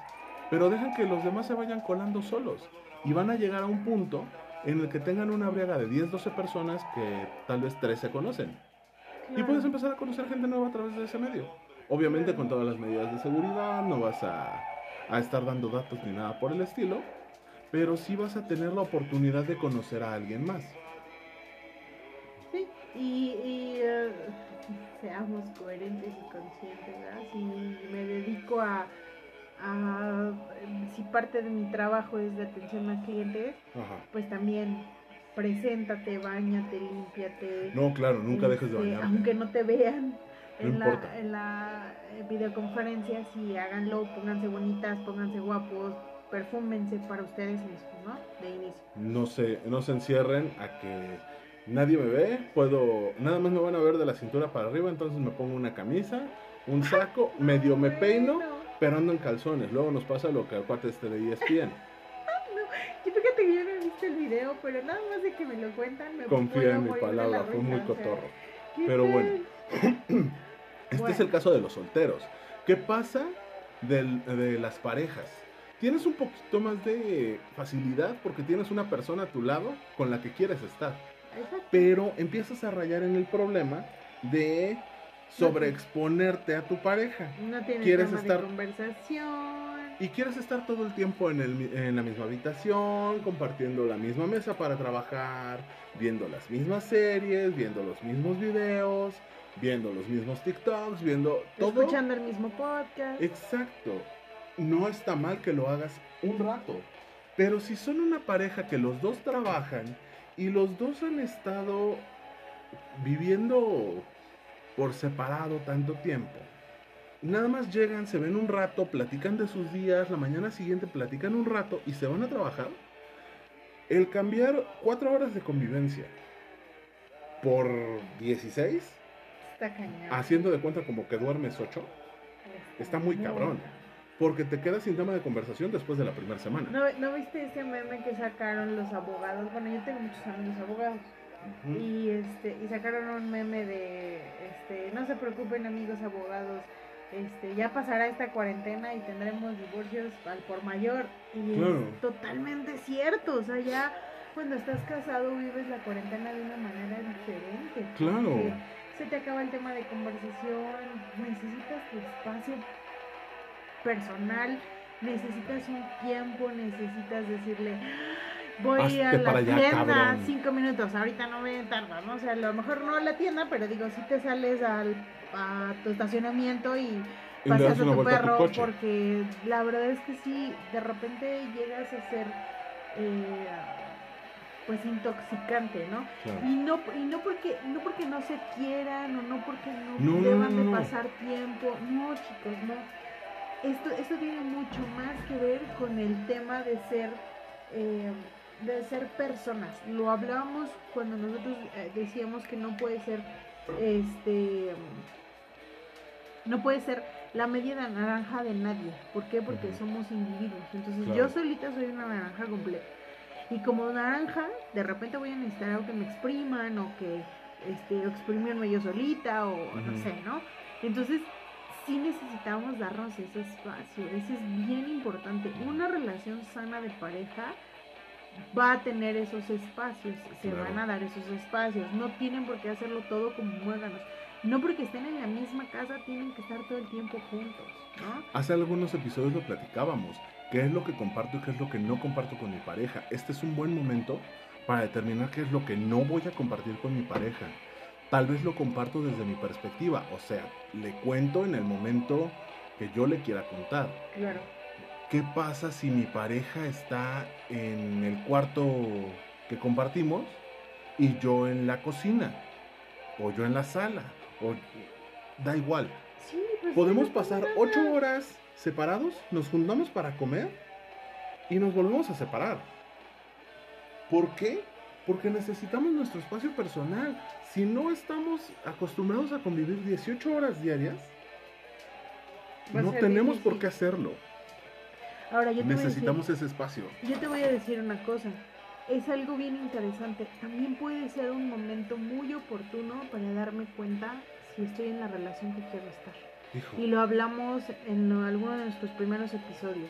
Pero dejen que los demás se vayan colando solos y van a llegar a un punto en el que tengan una briega de 10, 12 personas que tal vez 3 se conocen. Y puedes empezar a conocer gente nueva a través de ese medio. Obviamente con todas las medidas de seguridad, no vas a, a estar dando datos ni nada por el estilo, pero sí vas a tener la oportunidad de conocer a alguien más. Y, y, eh, seamos coherentes y conscientes, ¿verdad? Si me dedico a, a- si parte de mi trabajo es de atención a clientes, Ajá. pues también preséntate, bañate, límpiate. No, claro, nunca dejes de Este, bañarte. Aunque no te vean No en, la, en la eh, videoconferencia, sí, háganlo, pónganse bonitas, pónganse guapos, perfúmense para ustedes mismos, ¿no? De inicio. No se, no se encierren a que nadie me ve, puedo, nada más me van a ver de la cintura para arriba, entonces me pongo una camisa, un saco, medio me peino, pero ando en calzones. Luego nos pasa lo que al cuate este de ESPN. Y fíjate que yo no he visto el video, pero nada más de que me lo cuentan, me Confía en mi palabra, fue muy cotorro. ¿qué Pero bueno. Este es el caso de los solteros. ¿Qué pasa del- de las parejas? Tienes un poquito más de facilidad porque tienes una persona a tu lado con la que quieres estar. Exacto. Pero empiezas a rayar en el problema de sobreexponerte a tu pareja. No tienes ¿Quieres tema estar- de conversación. Y quieres estar todo el tiempo en, el en la misma habitación, compartiendo la misma mesa para trabajar, viendo las mismas series, viendo los mismos videos, viendo los mismos TikToks, viendo todo. Escuchando el mismo podcast. Exacto. No está mal que lo hagas un rato. Pero si son una pareja que los dos trabajan y los dos han estado viviendo por separado tanto tiempo, nada más llegan, se ven un rato, platican de sus días, la mañana siguiente platican un rato y se van a trabajar. El cambiar cuatro horas de convivencia por 16, Está cañón. haciendo de cuenta como que duermes 8, está muy cabrón. Porque te quedas sin tema de conversación después de la primera semana. ¿No, ¿No viste ese meme que sacaron los abogados? Bueno, yo tengo muchos amigos abogados. Y este y sacaron un meme de este no se preocupen amigos abogados este ya pasará esta cuarentena y tendremos divorcios al por mayor y Claro. es totalmente cierto o sea ya cuando estás casado vives la cuarentena de una manera diferente Claro. se te acaba el tema de conversación necesitas tu espacio personal necesitas un tiempo necesitas decirle voy a la allá, tienda cabrón. cinco minutos, ahorita no me tarda, ¿no? O sea, a lo mejor no a la tienda, pero digo, si te sales al, a tu estacionamiento y paseas a tu vuelta a tu perro, porque la verdad es que sí, de repente llegas a ser, eh, pues, intoxicante, ¿no? Claro. Y no, y no porque no porque no se quieran o no porque no, No, deban no, de no. pasar tiempo, no chicos, no. Esto, esto tiene mucho más que ver con el tema de ser eh, de ser personas. Lo hablábamos cuando nosotros eh, decíamos que no puede ser este no puede ser la media naranja de nadie. ¿Por qué? Porque somos individuos. Entonces Claro. yo solita soy una naranja completa. Y como naranja, de repente voy a necesitar algo que me expriman o que este, exprimirme yo solita o no sé, ¿no? Entonces, sí necesitamos darnos ese espacio. Eso es bien importante. Una relación sana de pareja va a tener esos espacios, se Claro. van a dar esos espacios. No tienen por qué hacerlo todo como muéganos. No porque estén en la misma casa tienen que estar todo el tiempo juntos, ¿no? Hace algunos episodios lo platicábamos. ¿Qué es lo que comparto y qué es lo que no comparto con mi pareja? Este es un buen momento para determinar qué es lo que no voy a compartir con mi pareja. Tal vez lo comparto desde mi perspectiva, o sea, le cuento en el momento que yo le quiera contar. Claro. ¿Qué pasa si mi pareja está en el cuarto que compartimos y yo en la cocina? O yo en la sala. O da igual. Sí, pues Podemos no pasar nada. ocho horas separados, nos juntamos para comer y nos volvemos a separar. ¿Por qué? Porque necesitamos nuestro espacio personal. Si no estamos acostumbrados a convivir 18 horas diarias, no tenemos por qué hacerlo. Ahora yo a decir- Necesitamos ese espacio. Yo te voy a decir una cosa, es algo bien interesante. También puede ser un momento muy oportuno para darme cuenta si estoy en la relación que quiero estar. Hijo, Y lo hablamos en alguno de nuestros primeros episodios.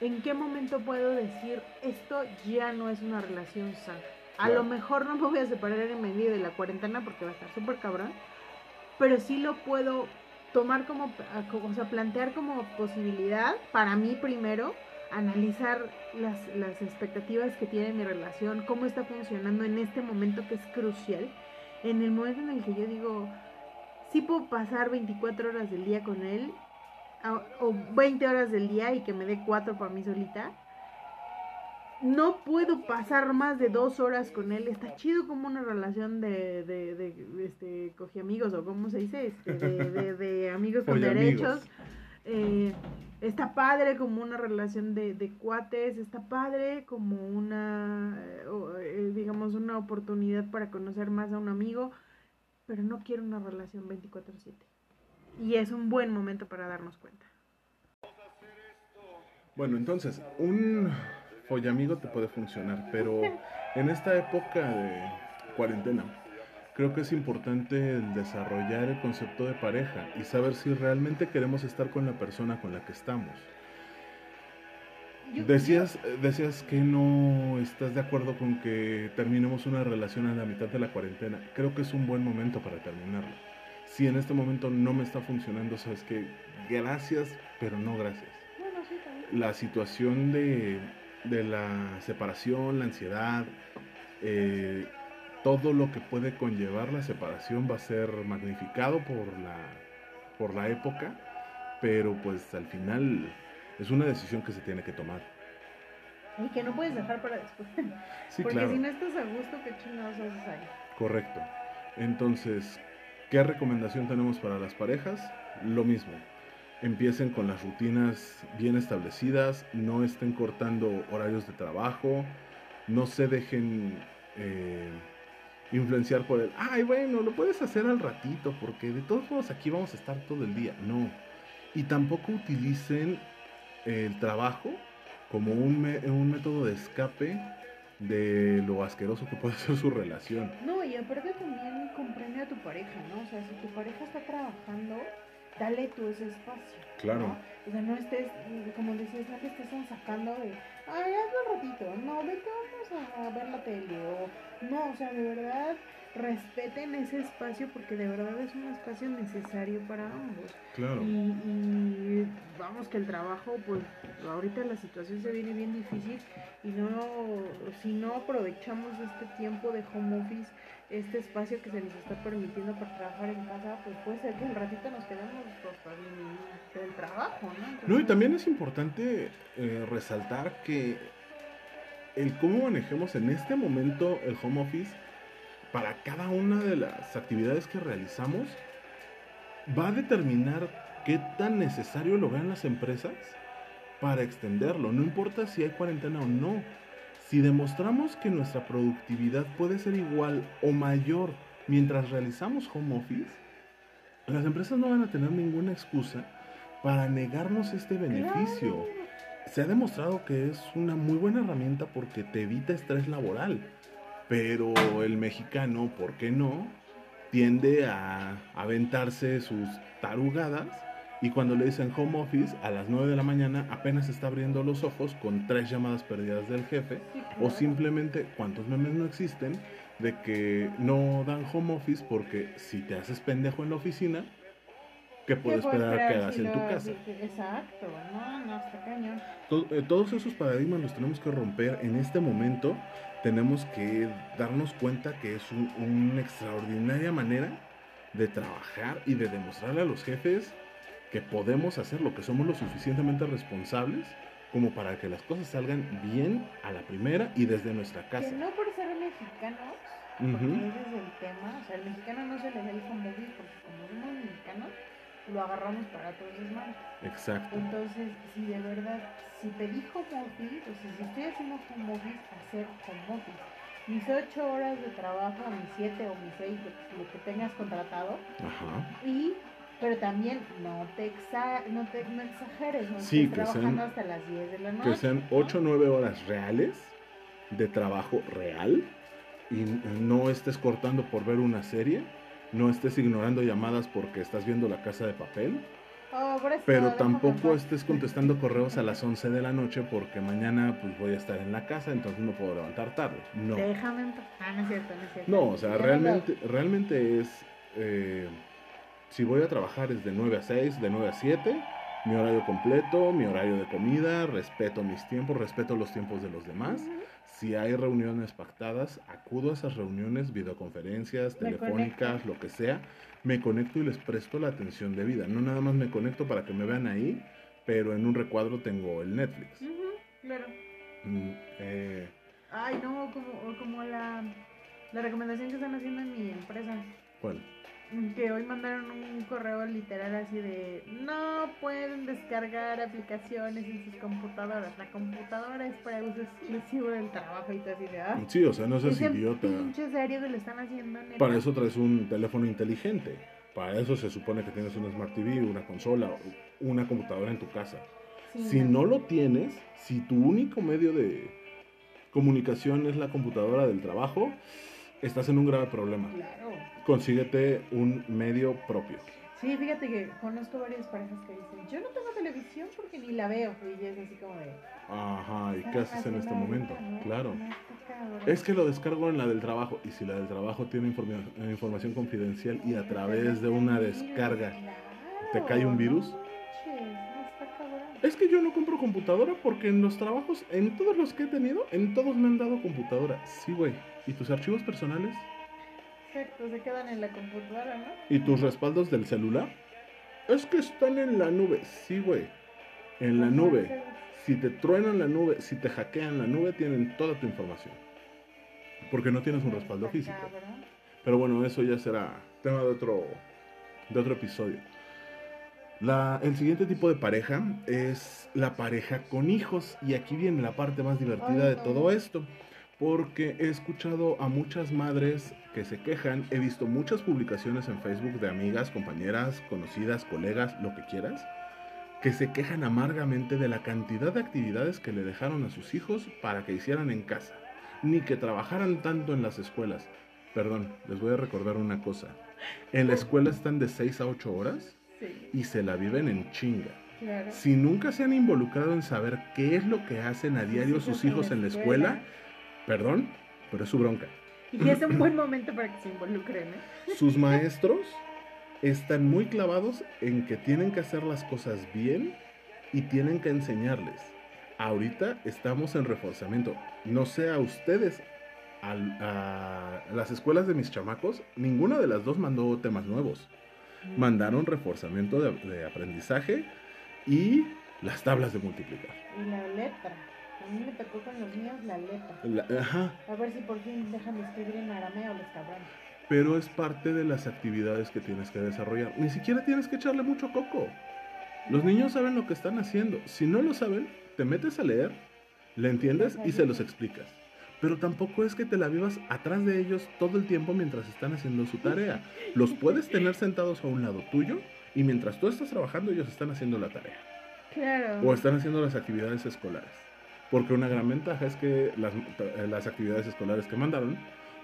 ¿En qué momento puedo decir esto ya no es una relación sana? A Claro. lo mejor no me voy a separar en medio de la cuarentena porque va a estar súper cabrón, pero sí lo puedo tomar como, a- como- o sea, plantear como posibilidad para mí primero, analizar las, las expectativas que tiene mi relación, cómo está funcionando en este momento que es crucial, en el momento en el que yo digo, sí puedo pasar 24 horas del día con él, a- o 20 horas del día y que me dé 4 para mí solita, no puedo pasar más de dos horas con él. Está chido como una relación de, de, de, este, coge amigos o cómo se dice, este, de, de, amigos con derechos. Eh, está padre como una relación de, de cuates, está padre como una, eh, eh, digamos, una oportunidad para conocer más a un amigo, pero no quiero una relación 24/7. Y es un buen momento para darnos cuenta. Bueno, entonces, un follamigo te puede funcionar, pero en esta época de cuarentena, creo que es importante el desarrollar el concepto de pareja y saber si realmente queremos estar con la persona con la que estamos. Decías, decías que no estás de acuerdo con que terminemos una relación a la mitad de la cuarentena. Creo que es un buen momento para terminarlo. Si en este momento no me está funcionando, sabes que gracias, pero no gracias. La situación de, de la separación, la ansiedad, eh, todo lo que puede conllevar la separación va a ser magnificado por la, por la época, pero pues al final es una decisión que se tiene que tomar. Y que no puedes dejar para después. Sí, Porque si no estás a gusto, ¿qué chingados haces ahí? Correcto. Entonces, ¿qué recomendación tenemos para las parejas? Lo mismo. Empiecen con las rutinas bien establecidas, no estén cortando horarios de trabajo, no se dejen eh, influenciar por el, ay, bueno, lo puedes hacer al ratito, porque de todos modos aquí vamos a estar todo el día. No. Y tampoco utilicen el trabajo como un, un método de escape de lo asqueroso que puede ser su relación. No, y aparte también comprende a tu pareja, ¿no? O sea, si tu pareja está trabajando, dale tú ese espacio. Claro. O sea, no estés, como decías, no te estés sacando de, ay, hazlo un ratito, no, vete, vamos a ver la tele, o no, o sea, de verdad, respeten ese espacio porque de verdad es un espacio necesario para ambos. Claro. Y, vamos que el trabajo, pues ahorita la situación se viene bien difícil y no, si no aprovechamos este tiempo de home office, este espacio que se nos está permitiendo para trabajar en casa, pues puede ser que un ratito nos quedemos del trabajo, ¿no? no, y también es importante eh, resaltar que el cómo manejemos en este momento el home office para cada una de las actividades que realizamos va a determinar qué tan necesario lo vean las empresas para extenderlo. No importa si hay cuarentena o no. Si demostramos que nuestra productividad puede ser igual o mayor mientras realizamos home office, las empresas no van a tener ninguna excusa para negarnos este beneficio. Se ha demostrado que es una muy buena herramienta porque te evita estrés laboral. Pero el mexicano, ¿por qué no? Tiende a aventarse sus tarugadas y cuando le dicen home office a las 9 de la mañana apenas está abriendo los ojos con tres llamadas perdidas del jefe o simplemente cuántos memes no existen de que no dan home office porque si te haces pendejo en la oficina ¿Qué puedes esperar que hagas en tu casa? Exacto, no, no, está cañón. Eh, todos esos paradigmas los tenemos que romper en este momento tenemos que darnos cuenta que es una extraordinaria manera de trabajar y de demostrarle a los jefes que podemos hacer lo que somos lo suficientemente responsables como para que las cosas salgan bien a la primera y desde nuestra casa. Que no por ser mexicanos, porque ese es el tema, o sea, el mexicano no se le da el convivir porque como somos mexicanos, lo agarramos para todos los malos. Exacto. Entonces, si de verdad, si pedí home office, o sea, si estoy haciendo home office, hacer home office. Mis ocho horas de trabajo, mis siete o mis seis, lo, que tengas contratado. Ajá. Y, pero también no te, exa no te no exageres, no sí, estés trabajando hasta las 10 de la noche. Que sean ocho o nueve horas reales de trabajo real y no estés cortando por ver una serie no estés ignorando llamadas porque estás viendo la casa de papel. Oh, pero tampoco estés contestando correos a las 11 de la noche porque mañana pues voy a estar en la casa, entonces no puedo levantar tarde. No. Déjame en ah, no es cierto, no es cierto. No, o sea, realmente, realmente es... Eh, si voy a trabajar es de 9 a 6, de 9 a 7, mi horario completo, mi horario de comida, respeto mis tiempos, respeto los tiempos de los demás. Si hay reuniones pactadas, acudo a esas reuniones, videoconferencias, telefónicas, lo que sea, me conecto y les presto la atención debida. No nada más me conecto para que me vean ahí, pero en un recuadro tengo el Netflix. claro. Mm, eh, Ay, no, como, como la, la recomendación que están haciendo en mi empresa. ¿Cuál? Que hoy mandaron un correo literal así de no pueden descargar aplicaciones en sus computadoras. La computadora es para uso exclusivo del trabajo y todo así de ah. Sí, o sea, no seas idiota. pinche serio que le están haciendo? Para eso traes un teléfono inteligente. Para eso se supone que tienes una Smart TV, una consola, una computadora en tu casa. Sí, Si no lo tienes, si tu único medio de comunicación es la computadora del trabajo, estás en un grave problema. Claro. Consíguete un medio propio. Sí, fíjate que conozco varias parejas que dicen, yo no tengo televisión porque ni la veo. Y es así como de... Ajá, ¿y qué "Estás haces en este momento? no? Claro. No está cabrón". Es que lo descargo en la del trabajo. Y si la del trabajo tiene informa- eh, información confidencial y a través de una descarga te cae un virus. Es que yo no compro computadora porque en los trabajos, en todos los que he tenido, en todos me han dado computadora. Sí, güey. ¿Y tus archivos personales? Exacto, se quedan en la computadora, ¿no? ¿Y tus respaldos del celular? Es que están en la nube. Sí, güey. En la nube. Si te truenan la nube, si te hackean la nube, tienen toda tu información. Porque no tienes un respaldo físico. Pero bueno, eso ya será tema de otro, de otro episodio. La- el siguiente tipo de pareja es la pareja con hijos. Y aquí viene la parte más divertida de todo esto. Porque he escuchado a muchas madres que se quejan. He visto muchas publicaciones en Facebook de amigas, compañeras, conocidas, colegas, lo que quieras. Que se quejan amargamente de la cantidad de actividades que le dejaron a sus hijos para que hicieran en casa. Ni que trabajaran tanto en las escuelas. Perdón, les voy a recordar una cosa. En la escuela están de 6 a 8 horas Sí, y se la viven en chinga. claro. Si nunca se han involucrado en saber qué es lo que hacen a diario sus hijos en la escuela, perdón, pero es su bronca. Y es un buen momento para que se involucren, ¿eh? Sus maestros están muy clavados en que tienen que hacer las cosas bien y tienen que enseñarles. Ahorita estamos en reforzamiento. No sé a ustedes, a las escuelas de mis chamacos, ninguna de las dos mandó temas nuevos. Mandaron reforzamiento de, de aprendizaje y las tablas de multiplicar. Y la letra. A mí me tocó con los míos la letra. La- ajá, A ver si por fin dejan de escribir en arameo los cabrones. pero es parte de las actividades que tienes que desarrollar. Ni siquiera tienes que echarle mucho coco. Los niños saben lo que están haciendo. Si no lo saben, te metes a leer, le entiendes y se los explicas. Pero tampoco es que te la vivas atrás de ellos todo el tiempo mientras están haciendo su tarea. Los puedes tener sentados a un lado tuyo y mientras tú estás trabajando ellos están haciendo la tarea Claro. o están haciendo las actividades escolares. Porque una gran ventaja es que las, eh, las actividades escolares que mandaron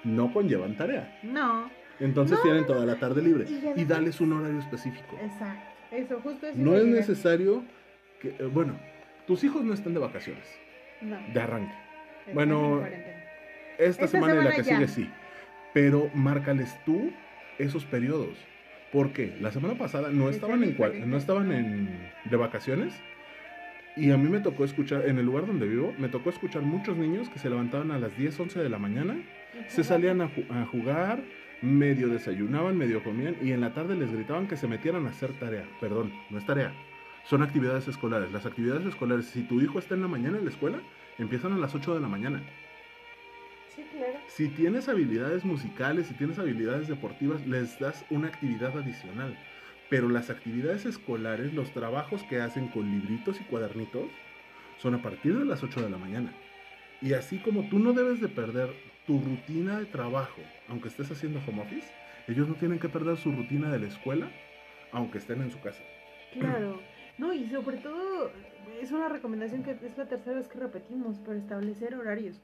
no conllevan tarea. No, Entonces No, tienen no, toda la tarde libre Y y dales un horario específico. exacto. Eso, justo eso. No es necesario que, eh, bueno, tus hijos no están de vacaciones, No. de arranque. Bueno. Esta, Esta semana y la semana que ya. sigue sí, pero márcales tú esos periodos. Porque la semana pasada no estaban en cua- diferente. no estaban en de vacaciones y a mí me tocó escuchar en el lugar donde vivo, me tocó escuchar muchos niños que se levantaban a las 10, 11 de la mañana se salían a, ju- a jugar, medio desayunaban, medio comían y en la tarde les gritaban que se metieran a hacer tarea. Perdón, no es tarea. Son actividades escolares. Las actividades escolares, si tu hijo está en la mañana en la escuela, empiezan a las 8 de la mañana. Sí, claro. Si tienes habilidades musicales, si tienes habilidades deportivas, les das una actividad adicional. Pero las actividades escolares, los trabajos que hacen con libritos y cuadernitos, son a partir de las 8 de la mañana. Y así como tú no debes de perder tu rutina de trabajo, aunque estés haciendo home office, ellos no tienen que perder su rutina de la escuela, aunque estén en su casa. Claro. No, y sobre todo, es una recomendación que es la tercera vez que repetimos, para establecer horarios.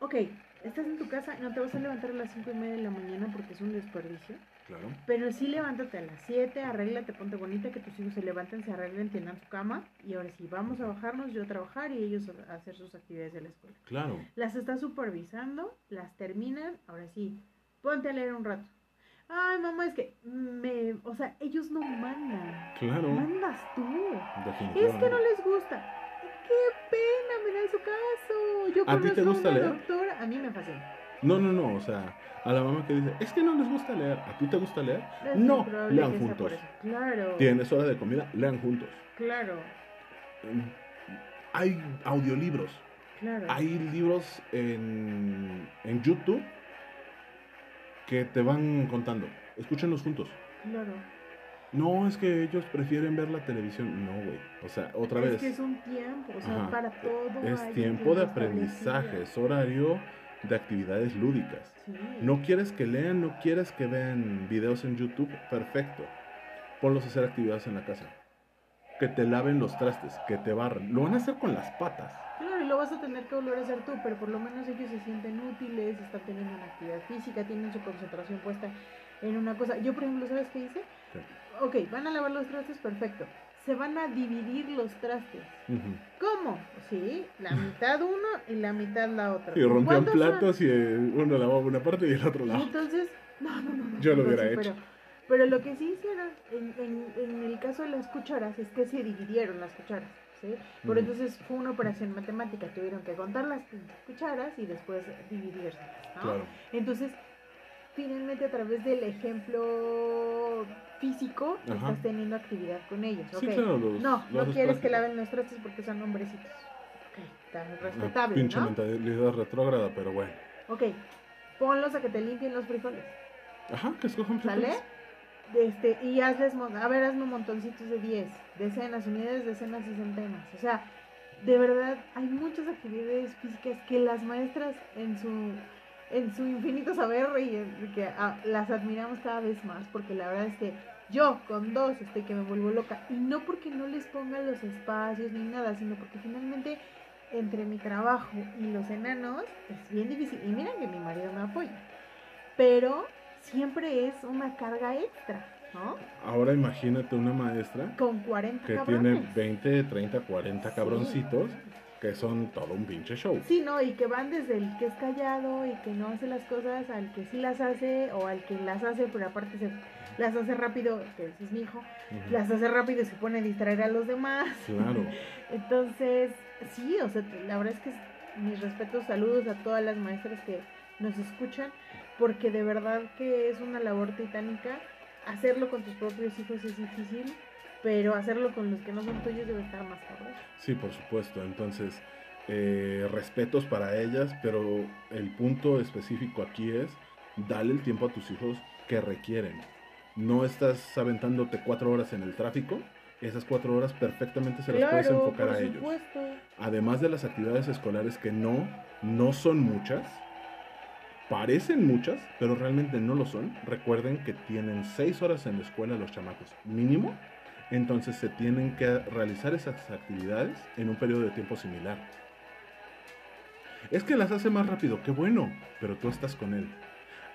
Ok, estás en tu casa y no te vas a levantar a las cinco y media de la mañana porque es un desperdicio. Claro. Pero sí levántate a las 7, arréglate, ponte bonita, que tus hijos se levanten, se arreglen, tiendan su cama. Y ahora sí, vamos a bajarnos, yo a trabajar y ellos a hacer sus actividades de la escuela. Claro. Las estás supervisando, las terminan, ahora sí, ponte a leer un rato. Ay, mamá, es que me, o sea, ellos no mandan, Claro. mandas tú. Es que no les gusta. Qué pena, me da su caso. Yo ¿A ti te gusta una leer? doctora, a mí me fascina. No, no, no, o sea, a la mamá que dice, es que no les gusta leer, ¿a ti te gusta leer? Es No, lean juntos. Claro. Tienes hora de comida, lean juntos. Claro. Hay audiolibros. Claro. Hay libros en, en YouTube que te van contando. Escúchenlos juntos. Claro. No, es que ellos prefieren ver la televisión. No, güey. O sea, otra es vez. que es un tiempo, o sea, Ajá. para todo. Es hay tiempo de aprendizaje, es horario de actividades lúdicas. Sí. No quieres que lean, no quieres que vean videos en YouTube, perfecto. Ponlos a hacer actividades en la casa. Que te laven los trastes, que te barren. Lo van a hacer con las patas. Claro, y lo vas a tener que volver a hacer tú, pero por lo menos ellos se sienten útiles, están teniendo una actividad física, tienen su concentración puesta en una cosa. Yo, por ejemplo, ¿sabes qué hice? ¿Qué? Ok, van a lavar los trastes, perfecto. Se van a dividir los trastes. ¿Cómo? Sí, la mitad uno y la mitad la otra. Y rompían ¿Cuántos son? platos y eh, uno lavaba una parte y el otro lava. entonces, no, no, no. no, Yo lo hubiera sí, hecho. Pero, pero lo que sí hicieron en, en, en el caso de las cucharas es que se dividieron las cucharas. ¿Sí? Por Mm. entonces fue una operación matemática. Tuvieron que contar las cucharas y después dividirlas. ¿no? Claro. Entonces, finalmente a través del ejemplo físico Ajá. estás teniendo actividad con ellos. Sí, claro, los- no, no quieres que laven los trastes porque son hombrecitos. Ok, Una respetable, pinche ¿no? mentalidad retrógrada, pero bueno. Ok, ponlos a que te limpien los frijoles. Ajá, que escojan ¿Sale? Este, y hazles, a ver, hazme montoncitos de 10, decenas, unidades, decenas y centenas. O sea, de verdad, hay muchas actividades físicas que las maestras en su, en su infinito saber y que ah, las admiramos cada vez más, porque la verdad es que yo con dos estoy que me vuelvo loca. Y no porque no les ponga los espacios ni nada, sino porque finalmente entre mi trabajo y los enanos es bien difícil. Y miren que mi marido me apoya. Pero siempre es una carga extra, ¿no? Ahora imagínate una maestra Con 40 que cabrones. tiene 20, 30, 40 cabroncitos Sí. que son todo un pinche show. Sí, no, y que van desde el que es callado y que no hace las cosas al que sí las hace o al que las hace, pero aparte se las hace rápido, que ese es mi hijo, las hace rápido y se pone a distraer a los demás. Claro. Entonces, sí, o sea, la verdad es que mis respetos, saludos a todas las maestras que nos escuchan, porque de verdad que es una labor titánica. Hacerlo con tus propios hijos es difícil, pero hacerlo con los que no son tuyos debe estar más cabrón. Sí, por supuesto. Entonces, eh, respetos para ellas, pero el punto específico aquí es dale el tiempo a tus hijos que requieren. No estás aventándote cuatro horas en el tráfico. Esas cuatro horas perfectamente se las puedes enfocar por a ellos. Además de las actividades escolares que no, no son muchas, parecen muchas, pero realmente no lo son. Recuerden que tienen seis horas en la escuela los chamacos, mínimo. Entonces se tienen que realizar esas actividades en un periodo de tiempo similar. Es que las hace más rápido, qué bueno, pero tú estás con él.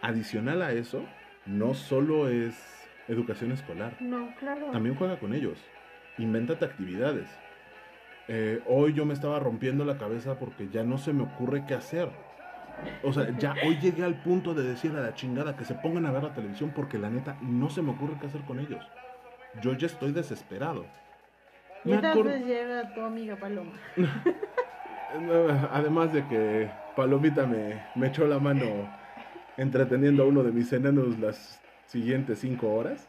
Adicional a eso, no solo es educación escolar, No, claro. también juega con ellos. Invéntate actividades. Eh, hoy yo me estaba rompiendo la cabeza porque ya no se me ocurre qué hacer. O sea, ya hoy llegué al punto de decir a la chingada que se pongan a ver la televisión porque la neta no se me ocurre qué hacer con ellos. Yo ya estoy desesperado. Y entonces llega tu amiga Paloma. Además de que Palomita me, me echó la mano entreteniendo a uno de mis enanos las siguientes cinco horas.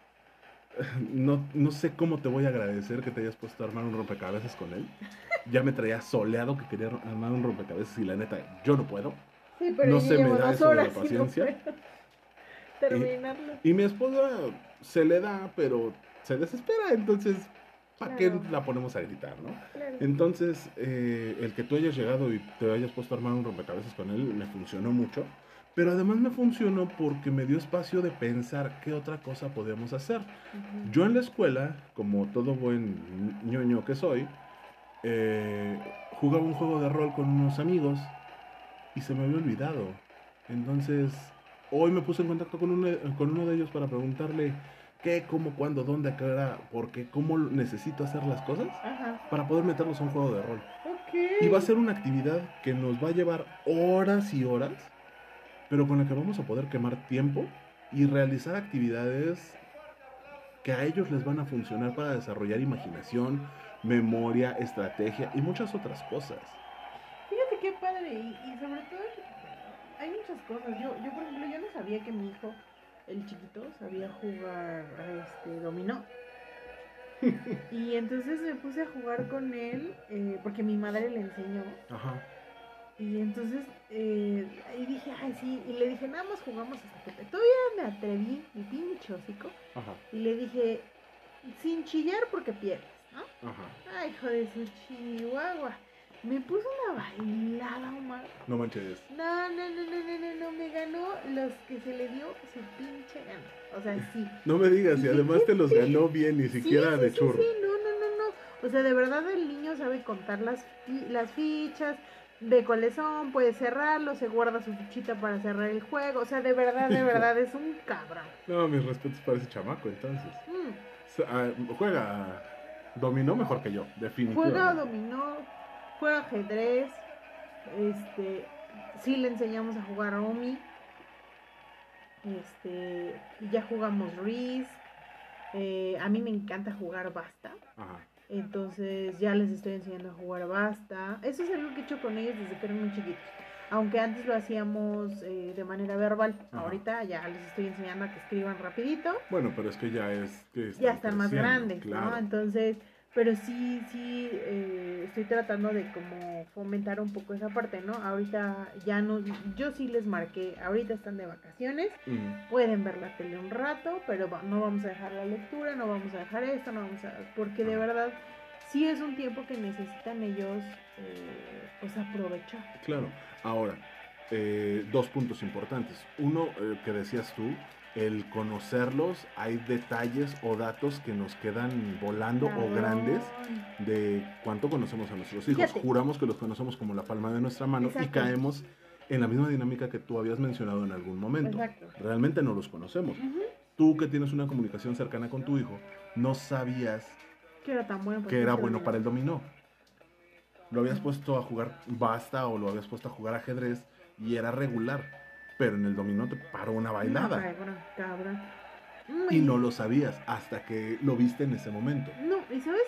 No, no sé cómo te voy a agradecer que te hayas puesto a armar un rompecabezas con él. Ya me traía soleado que quería armar un rompecabezas y la neta, yo no puedo. Sí, pero No se me da eso de la y no paciencia. terminarlo. Y mi esposa se le da, pero se desespera, entonces, ¿para qué Claro. la ponemos a gritar, no? Claro. Entonces, eh, el que tú hayas llegado y te hayas puesto a armar un rompecabezas con él me funcionó mucho. Pero además me funcionó porque me dio espacio de pensar qué otra cosa podíamos hacer. Ujú. Yo en la escuela, como todo buen ñoño que soy, eh, jugaba un juego de rol con unos amigos y se me había olvidado. Entonces, hoy me puse en contacto con uno, con uno de ellos para preguntarle qué, cómo, cuándo, dónde, a qué hora, por qué, cómo necesito hacer las cosas Ajá. para poder meterlos a un juego de rol. Y va a ser una actividad que nos va a llevar horas y horas, pero con la que vamos a poder quemar tiempo y realizar actividades que a ellos les van a funcionar para desarrollar imaginación, memoria, estrategia y muchas otras cosas. Qué padre. Y, y sobre todo, hay muchas cosas. Yo, yo, por ejemplo, yo no sabía que mi hijo, el chiquito, sabía jugar este, dominó. y entonces me puse a jugar con él, eh, porque mi madre le enseñó. Ajá. Y entonces, eh, ahí dije, ay, sí, y le dije, nada más jugamos hasta que te... Todavía me atreví, mi pinche hocico, Ajá, y le dije, sin chillar porque pierdes, ¿no? ajá. Ay, hijo de su chihuahua. Me puso una bailada, Omar. No manches. No, no, no, no, no, no, no, me ganó los que se le dio su pinche gana. O sea, sí. No me digas, y además te los ganó bien, ni siquiera sí, sí, de sí, churro. Sí, no, no, no, no. O sea, de verdad el niño sabe contar las, las fichas, de cuáles son, puede cerrarlo, se guarda su fichita para cerrar el juego. O sea, de verdad, de verdad, es un cabrón. No, mis respetos para ese chamaco, entonces. Mm. S- ah, juega dominó mejor que yo, definitivamente. Juega dominó, juega ajedrez, este, sí le enseñamos a jugar Omi, este, ya jugamos Risk, eh, a mí me encanta jugar Basta, Ajá. entonces ya les estoy enseñando a jugar Basta, eso es algo que he hecho con ellos desde que eran muy chiquitos, aunque antes lo hacíamos eh, de manera verbal, Ajá. ahorita ya les estoy enseñando a que escriban rapidito, Bueno, pero es que ya es que ya están más grandes, claro. ¿no? Entonces, pero sí, sí, eh, estoy tratando de como fomentar un poco esa parte, ¿no? Ahorita ya no, yo sí les marqué, ahorita están de vacaciones, Mm, pueden ver la tele un rato, pero no vamos a dejar la lectura, no vamos a dejar esto, no vamos a, porque de verdad sí es un tiempo que necesitan ellos, eh, pues aprovechar. claro. Ahora, eh, dos puntos importantes. Uno eh, que decías tú, el conocerlos, hay detalles o datos que nos quedan volando o grandes de cuánto conocemos a nuestros hijos. Fíjate. Juramos que los conocemos como la palma de nuestra mano y caemos en la misma dinámica que tú habías mencionado en algún momento. Exacto. Realmente no los conocemos. Tú que tienes una comunicación cercana con tu hijo, no sabías Que era tan bueno. para que era bueno para el dominó. Lo habías puesto a jugar basta o lo habías puesto a jugar ajedrez y era regular. Pero en el dominó te paró una No, bailada. cabrón, cabrón. Mm, Y no lo sabías hasta que lo viste en ese momento. No, ¿y sabes?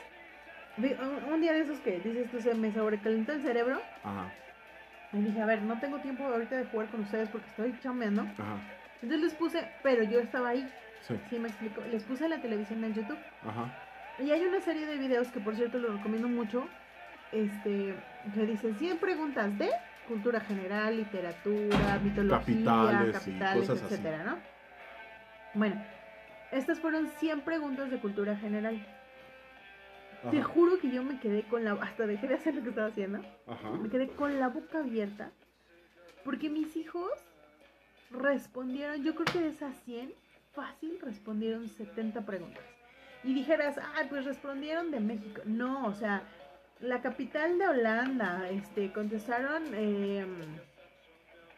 Un, día de esos que dices tú se me sobrecalentó el cerebro Ajá, y dije, a ver, no tengo tiempo ahorita de jugar con ustedes porque estoy chambeando. ajá, Entonces les puse, pero yo estaba ahí, sí, sí me explico. Les puse la televisión en YouTube ajá, y hay una serie de videos que por cierto lo recomiendo mucho. Este, que dicen 100 preguntas de cultura general, literatura, mitología, Capitales capitales, cosas así. etcétera, ¿no? Bueno, estas fueron 100 preguntas de cultura general. Te ajá, juro que yo me quedé con la... Hasta dejé de hacer lo que estaba haciendo. ajá. Me quedé con la boca abierta. Porque mis hijos respondieron, yo creo que de esas 100, fácil respondieron 70 preguntas. Y dijeras, ah, pues respondieron de México. No, o sea, la capital de Holanda, este, contestaron, eh,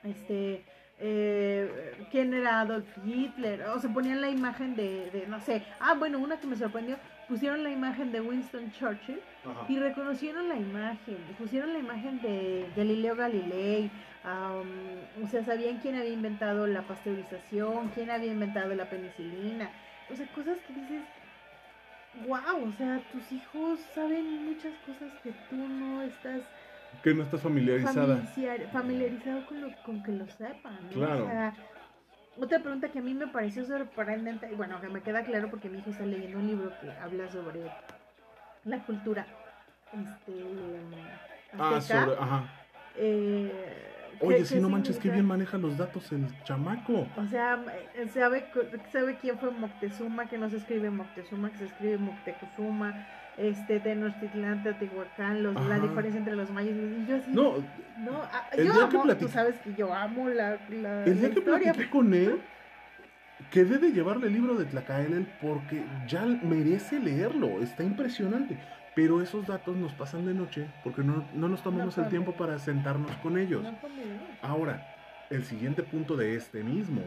este, eh, quién era Adolf Hitler, o se ponían la imagen de, de, no sé, ah, bueno, una que me sorprendió, pusieron la imagen de Winston Churchill ajá. y reconocieron la imagen, pusieron la imagen de Galileo Galilei, o sea, sabían quién había inventado la pasteurización, quién había inventado la penicilina, o sea, cosas que dices, wow, o sea, tus hijos saben muchas cosas que tú no estás Que no estás familiarizada. familiar- familiarizado con, lo, con que lo sepan, ¿no? Claro. O sea, otra pregunta que a mí me pareció sorprendente, y bueno, que me queda claro porque mi hijo está leyendo un libro que habla sobre la cultura este, Ah, sobre, ajá. eh, Oye, ¿qué- sí, no manches, qué bien maneja los datos el chamaco. O sea, eh, sabe, sabe quién fue Moctezuma, que no se escribe Moctezuma, que se escribe Moctezuma, este, Tenochtitlán, Teotihuacán, los, la diferencia entre los mayas, y yo así, No, no, ah, el yo día que amo, platic- tú sabes que yo amo la, la, el día la que historia. platiqué con él, quedé de llevarle el libro de Tlacaelel porque ya merece leerlo, está impresionante. Pero esos datos nos pasan de noche porque no, no nos tomamos No el tiempo para sentarnos con ellos. No. Ahora, el siguiente punto de este mismo,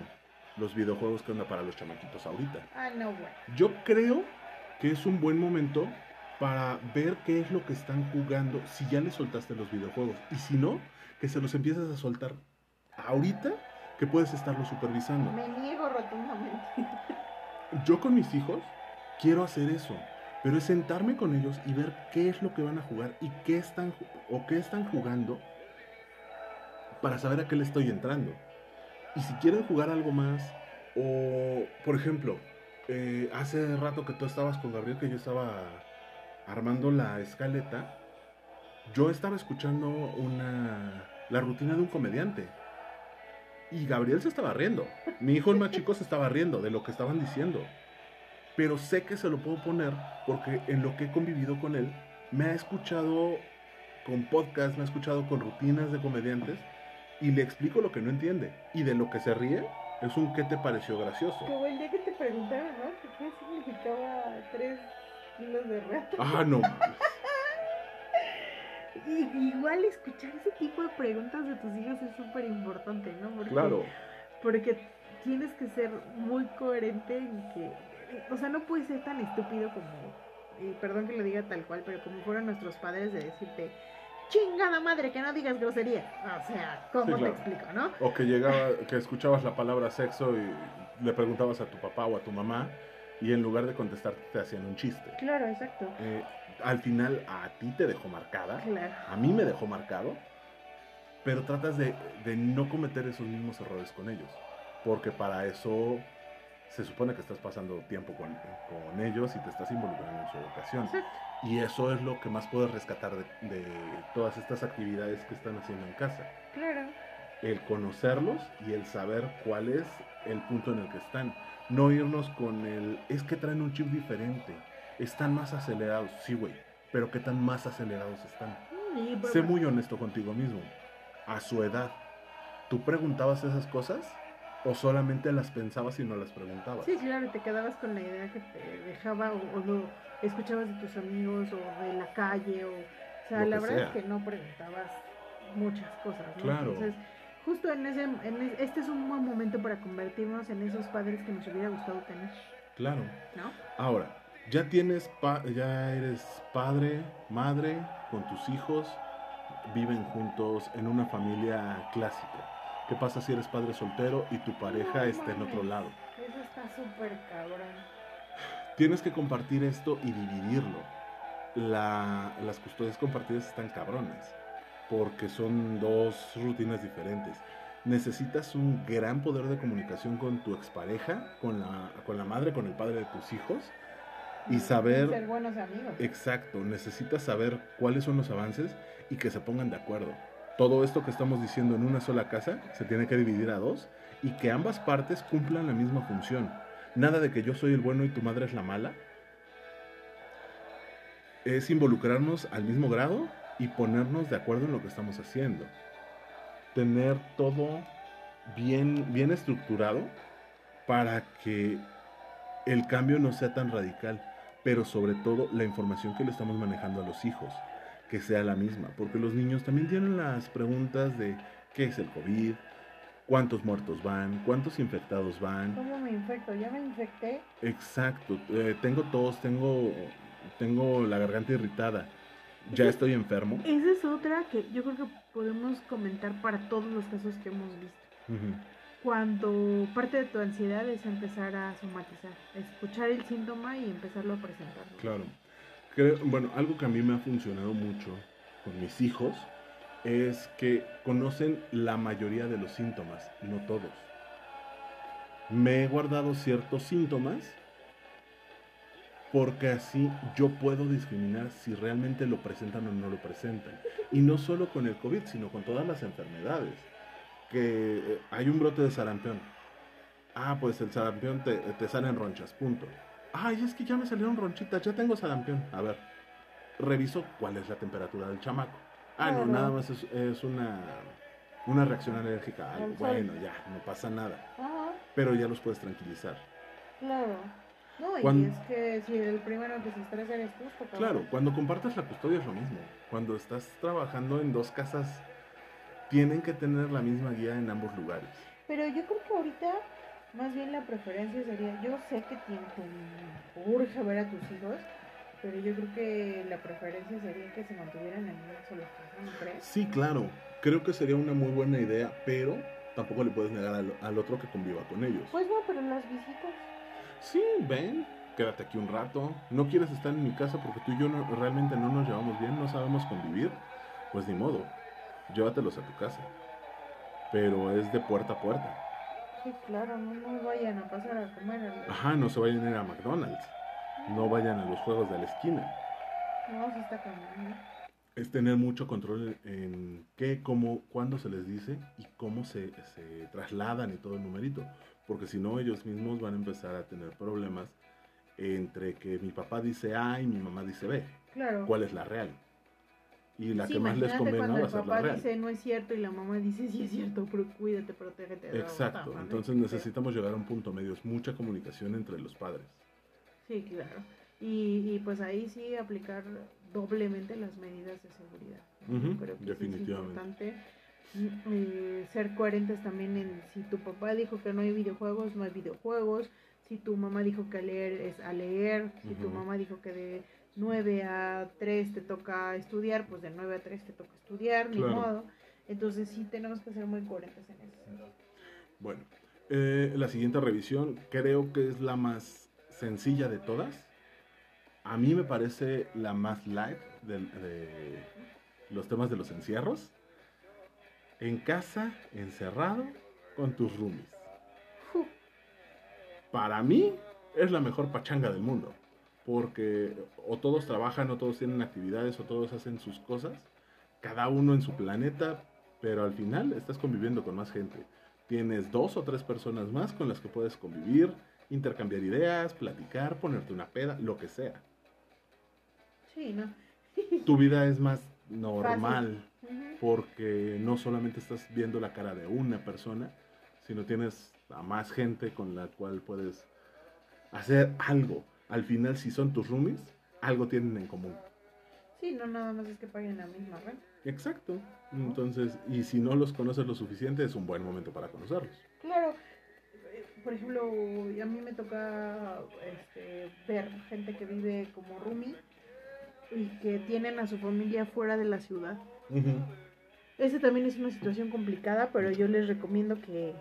los videojuegos que onda para los chamaquitos ahorita. Ah, no, bueno. Yo creo que es un buen momento para ver qué es lo que están jugando si ya les soltaste los videojuegos. Y si no, que se los empieces a soltar ahorita que puedes estarlo supervisando. Me niego rotundamente. Yo con mis hijos quiero hacer eso, pero es sentarme con ellos y ver qué es lo que van a jugar y qué están o qué están jugando para saber a qué le estoy entrando. Y si quieren jugar algo más o por ejemplo, eh, hace rato que tú estabas con Gabriel que yo estaba armando la escaleta, yo estaba escuchando una la rutina de un comediante. Y Gabriel se estaba riendo. Mi hijo, el más chico, se estaba riendo de lo que estaban diciendo. Pero sé que se lo puedo poner porque en lo que he convivido con él, me ha escuchado con podcast, me ha escuchado con rutinas de comediantes y le explico lo que no entiende. Y de lo que se ríe es un ¿qué te pareció gracioso? Como el día que te preguntaron, ¿no? ¿Qué significaba tres kilos de rato? Ah, no. Y, igual escuchar ese tipo de preguntas de tus hijos es súper importante, ¿no? Porque, Claro, Porque tienes que ser muy coherente en que, o sea, no puedes ser tan estúpido como, eh, perdón que lo diga tal cual, pero como fueron nuestros padres de decirte, chingada madre, que no digas grosería. O sea, ¿cómo Sí, te explico, no? o que llegaba, que escuchabas la palabra sexo y le preguntabas a tu papá o a tu mamá y en lugar de contestar te hacían un chiste. Claro, exacto. Eh, al final a ti te dejó marcada, Claro. a mí me dejó marcado, pero tratas de, de no cometer esos mismos errores con ellos, porque para eso se supone que estás pasando tiempo con, con ellos y te estás involucrando en su educación. Exacto. Y eso es lo que más puedes rescatar de, de todas estas actividades que están haciendo en casa. Claro. El conocerlos y el saber cuál es el punto en el que están. No irnos con el, es que traen un chip diferente, están más acelerados. Sí, güey, pero ¿qué tan más acelerados están? Pues, Sé muy honesto contigo mismo. A su edad, ¿tú preguntabas esas cosas? ¿O solamente las pensabas y no las preguntabas? Sí, claro, te quedabas con la idea que te dejaba o, o lo escuchabas de tus amigos o de la calle o, o sea, la verdad sea. es que no preguntabas muchas cosas, ¿no? Claro. Entonces, justo en ese, en este es un buen momento para convertirnos en esos padres que nos hubiera gustado tener, Claro. ¿no? Ahora, ya tienes, pa- ya eres padre, madre, con tus hijos, viven juntos en una familia clásica. ¿Qué pasa si eres padre soltero y tu pareja No está en otro lado? Eso está súper cabrón. Tienes que compartir esto y dividirlo. La- las custodias compartidas están cabrones, porque son dos rutinas diferentes. Necesitas un gran poder de comunicación con tu expareja, con la, con la madre, con el padre de tus hijos, y saber Ser buenos amigos. Exacto, necesitas saber cuáles son los avances y que se pongan de acuerdo. Todo esto que estamos diciendo en una sola casa se tiene que dividir a dos y que ambas partes cumplan la misma función. Nada de que yo soy el bueno y tu madre es la mala. Es involucrarnos al mismo grado y ponernos de acuerdo en lo que estamos haciendo. Tener todo bien, bien estructurado para que el cambio no sea tan radical, pero sobre todo la información que le estamos manejando a los hijos, que sea la misma, porque los niños también tienen las preguntas de qué es el COVID, cuántos muertos van, cuántos infectados van, ¿Cómo me infecto? Ya me infecté. exacto, eh, tengo tos, tengo, tengo la garganta irritada, ya estoy enfermo. Esa es otra que yo creo que podemos comentar para todos los casos que hemos visto. Cuando parte de tu ansiedad es empezar a somatizar, escuchar el síntoma y empezarlo a presentar. Claro. Creo- bueno, algo que a mí me ha funcionado mucho con mis hijos es que conocen la mayoría de los síntomas, no todos. Me he guardado ciertos síntomas porque así yo puedo discriminar si realmente lo presentan o no lo presentan. Y no solo con el COVID, sino con todas las enfermedades. Que eh, hay un brote de sarampión. Ah, pues el sarampión te, te salen ronchas, punto. Ay, es que ya me salieron ronchitas, ya tengo sarampión. A ver, reviso cuál es la temperatura del chamaco. Ah, no, nada más es, es una, una reacción alérgica. Ay, bueno, ya, no pasa nada. Ajá, Pero ya los puedes tranquilizar. claro. No, y es que si el primero que se estresa eres tú, está cabrón. Claro, cuando compartes la custodia es lo mismo. Cuando estás trabajando en dos casas, tienen que tener la misma guía en ambos lugares. Pero yo creo que ahorita, más bien la preferencia sería, yo sé que te urge ver a tus hijos, pero yo creo que la preferencia sería que se mantuvieran en una sola casa, ¿no crees? Sí, claro, creo que sería una muy buena idea, pero tampoco le puedes negar al, al otro que conviva con ellos. Pues no, pero las visitas. Sí, ven, quédate aquí un rato. No quieres estar en mi casa porque tú y yo no- realmente no nos llevamos bien, no sabemos convivir. Pues ni modo, llévatelos a tu casa. Pero es de puerta a puerta. Sí, claro, no, no vayan a pasar a comer. al- Ajá, no se vayan a ir a McDonald's. No vayan a los juegos de la esquina. No, sí está cañón, ¿no? es tener mucho control en qué, cómo, cuándo se les dice y cómo se, se trasladan y todo el numerito. Porque si no, ellos mismos van a empezar a tener problemas entre que mi papá dice A y mi mamá dice B. Claro. ¿Cuál es la real? Y la Sí, que más les convenga cuando va a ser la papá real. dice no es cierto y la mamá dice sí es cierto, pero cuídate, protégete. Exacto. Entonces necesitamos llegar a un punto medio. Es mucha comunicación entre los padres. Sí, claro. Y, y pues ahí sí aplicar doblemente las medidas de seguridad. que sí definitivamente. es importante mm, eh, ser coherentes también en si tu papá dijo que no hay videojuegos, no hay videojuegos. Si tu mamá dijo que a leer es a leer. Si tu mamá dijo que de 9 a 3 te toca estudiar, pues de 9 a 3 te toca estudiar, ni modo. Entonces sí tenemos que ser muy coherentes en eso. Bueno, eh, la siguiente revisión creo que es la más sencilla de todas. A mí me parece la más light de, los temas de los encierros. En casa, encerrado, con tus roomies. Para mí es la mejor pachanga del mundo. Porque o todos trabajan, o todos tienen actividades, o todos hacen sus cosas. Cada uno en su planeta. Pero al final estás conviviendo con más gente. Tienes dos o tres personas más con las que puedes convivir, intercambiar ideas, platicar, ponerte una peda, lo que sea. Sí, ¿no? Tu vida es más normal porque no solamente estás viendo la cara de una persona, sino tienes a más gente con la cual puedes hacer algo. Al final, si son tus roomies, algo tienen en común. Sí, no nada más es que paguen la misma renta. Exacto. Entonces, y si no los conoces lo suficiente, es un buen momento para conocerlos. Claro, por ejemplo, a mí me toca este, ver gente que vive como roomie y que tienen a su familia fuera de la ciudad. Ese también es una situación complicada, pero yo les recomiendo que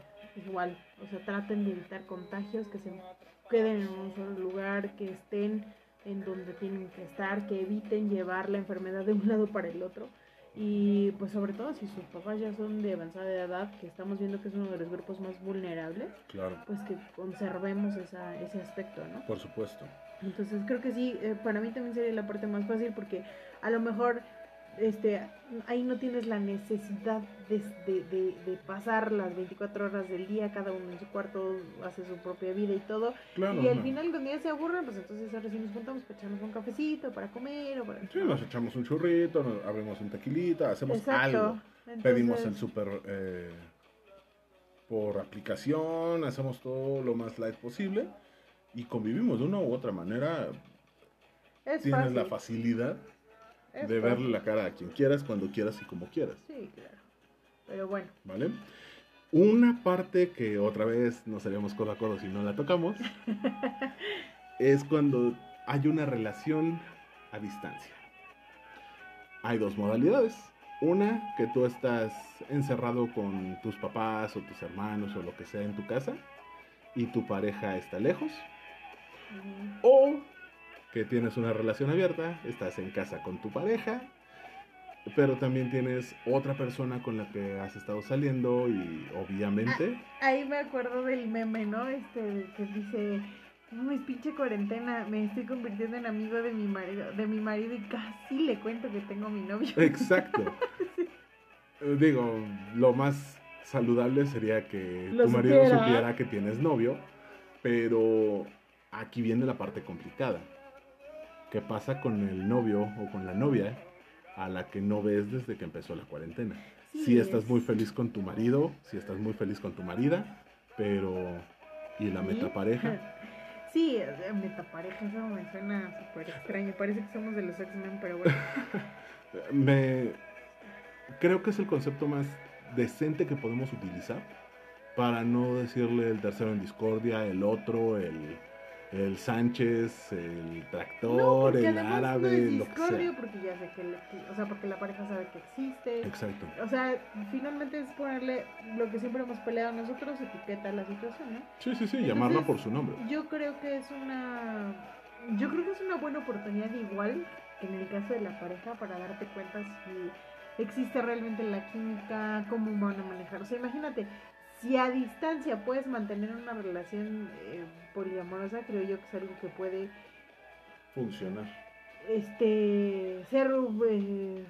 igual, o sea, traten de evitar contagios, que se queden en un solo lugar, que estén en donde tienen que estar, que eviten llevar la enfermedad de un lado para el otro. Y pues sobre todo si sus papás ya son de avanzada edad, que estamos viendo que es uno de los grupos más vulnerables, Claro, pues que conservemos esa, ese aspecto, ¿no? por supuesto. Entonces creo que sí, eh, para mí también sería la parte más fácil porque a lo mejor este, ahí no tienes la necesidad de, de, de- de pasar las 24 horas del día, cada uno en su cuarto hace su propia vida y todo. Claro. y al no. final cuando ya se aburren, pues entonces ahora sí nos juntamos para echarnos un cafecito, para comer o para... Sí, nos echamos un churrito, nos abrimos un tequilita, hacemos Exacto. algo. Pedimos el súper eh, por aplicación, hacemos todo lo más light posible y convivimos de una u otra manera. es Tienes fácil, la facilidad de verle la cara a quien quieras, cuando quieras y como quieras, Sí, claro. Pero bueno, ¿vale? Una parte que otra vez no seríamos codo a codo si no la tocamos es cuando hay una relación a distancia. Hay dos modalidades. Una, que tú estás encerrado con tus papás o tus hermanos o lo que sea en tu casa y tu pareja está lejos. O que tienes una relación abierta, estás en casa con tu pareja, pero también tienes otra persona con la que has estado saliendo y obviamente... ahí me acuerdo del meme, ¿no? Este que dice, no es pinche cuarentena, me estoy convirtiendo en amigo de mi marido, de mi marido y casi le cuento que tengo a mi novio. Exacto. Eh, Digo, lo más saludable sería que Lo tu marido supiera. supiera que tienes novio, pero aquí viene la parte complicada. ¿Qué pasa con el novio o con la novia a la que no ves desde que empezó la cuarentena? Sí, si estás es- muy feliz con tu marido, si estás muy feliz con tu marida, pero ¿y la ¿Sí? metapareja? Sí, eh, metapareja, eso me suena súper extraño. Parece que somos de los X-Men, pero bueno. Me creo que es el concepto más decente que podemos utilizar para no decirle el tercero en discordia, el otro, el, el Sánchez, el tractor, el árabe, no es lo que sea. porque ya sé que, le- o sea, porque la pareja sabe que existe. Exacto. O sea, finalmente es ponerle lo que siempre hemos peleado nosotros, etiqueta la situación, ¿no? Sí, sí, sí, Entonces, llamarla por su nombre. Yo creo que es una yo creo que es una buena oportunidad igual que en el caso de la pareja para darte cuenta si existe realmente la química, cómo van a manejar. O sea, imagínate, si a distancia puedes mantener una relación eh, poliamorosa, creo yo que es algo que puede Funcionar. este ser eh,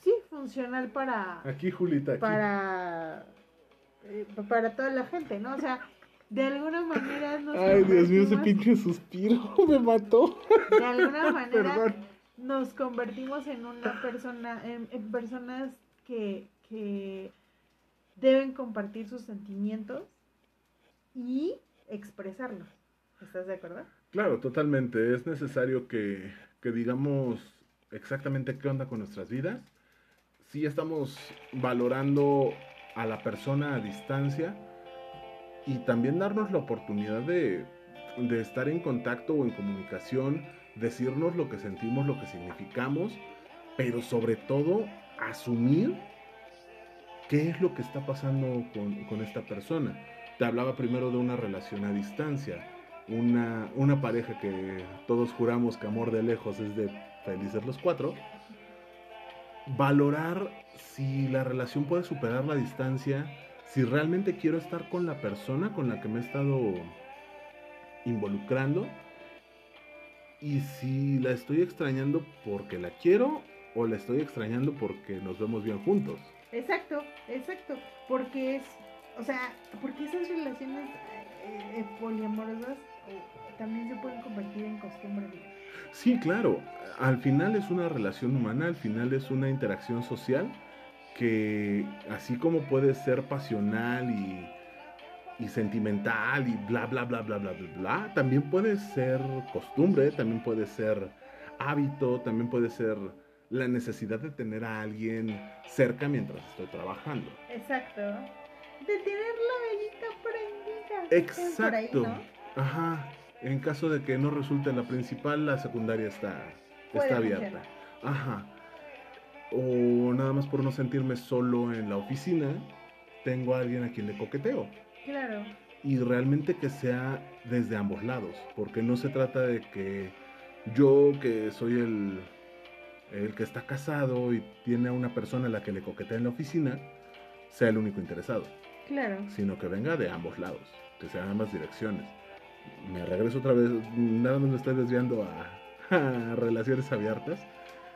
sí, funcional para... Aquí, Julita, aquí. Para, eh, para toda la gente, ¿no? O sea, de alguna manera nos Ay, Dios mío, ese pinche suspiro me mató. de alguna manera Perdón. nos convertimos en una persona, en, en personas que, que deben compartir sus sentimientos y expresarlos. ¿Estás de acuerdo? Claro, totalmente. Es necesario que, que digamos exactamente qué onda con nuestras vidas. Si estamos valorando a la persona a distancia y también darnos la oportunidad de, de estar en contacto o en comunicación, decirnos lo que sentimos, lo que significamos, pero sobre todo asumir qué es lo que está pasando con, esta persona. Te hablaba primero de una relación a distancia una, una pareja que todos juramos que amor de lejos es de felices los cuatro, valorar si la relación puede superar la distancia, si realmente quiero estar con la persona con la que me he estado involucrando y si la estoy extrañando porque la quiero o la estoy extrañando porque nos vemos bien juntos. Exacto, exacto. Porque es, o sea, porque esas relaciones eh, eh, poliamorosas eh, también se pueden convertir en costumbre. Sí, claro. Al final es una relación humana, al final es una interacción social que así como puede ser pasional y, y sentimental y bla, bla, bla, bla, bla, bla, bla, también puede ser costumbre, también puede ser hábito, también puede ser la necesidad de tener a alguien cerca mientras estoy trabajando. Exacto. De tener la velita prendida. Por ahí, Exacto. ¿no? Ajá. En caso de que no resulte la principal, la secundaria está, está funcionar. abierta. Ajá. O nada más por no sentirme solo en la oficina, tengo a alguien a quien le coqueteo. Claro. Y realmente que sea desde ambos lados, porque no se trata de que yo, que soy el, el que está casado y tiene a una persona a la que le coquetea en la oficina, sea el único interesado Claro. sino que venga de ambos lados, que sean ambas direcciones. Me regreso otra vez, nada más me estoy desviando a, a relaciones abiertas.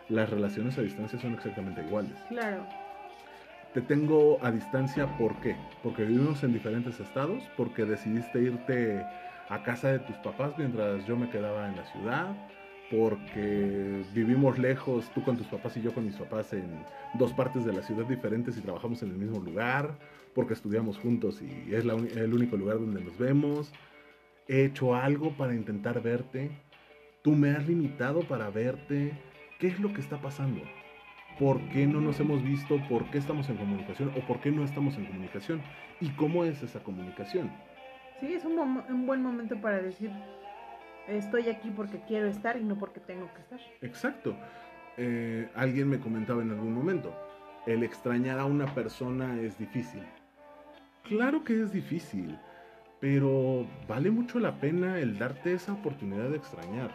Las relaciones a distancia son exactamente iguales. Claro. Te tengo a distancia, ¿por qué? Porque vivimos en diferentes estados, porque decidiste irte a casa de tus papás mientras yo me quedaba en la ciudad, porque vivimos lejos, tú con tus papás y yo con mis papás en dos partes de la ciudad diferentes y trabajamos en el mismo lugar, porque estudiamos juntos y es la el único lugar donde nos vemos. He hecho algo para intentar verte, tú me has limitado para verte. ¿Qué es lo que está pasando? ¿Por qué no nos hemos visto? ¿Por qué estamos en comunicación? ¿O por qué no estamos en comunicación? ¿Y cómo es esa comunicación? Sí, es un, un buen momento para decir, estoy aquí porque quiero estar y no porque tengo que estar. Exacto. Eh, alguien me comentaba en algún momento, el extrañar a una persona es difícil. Claro que es difícil, pero vale mucho la pena el darte esa oportunidad de extrañar.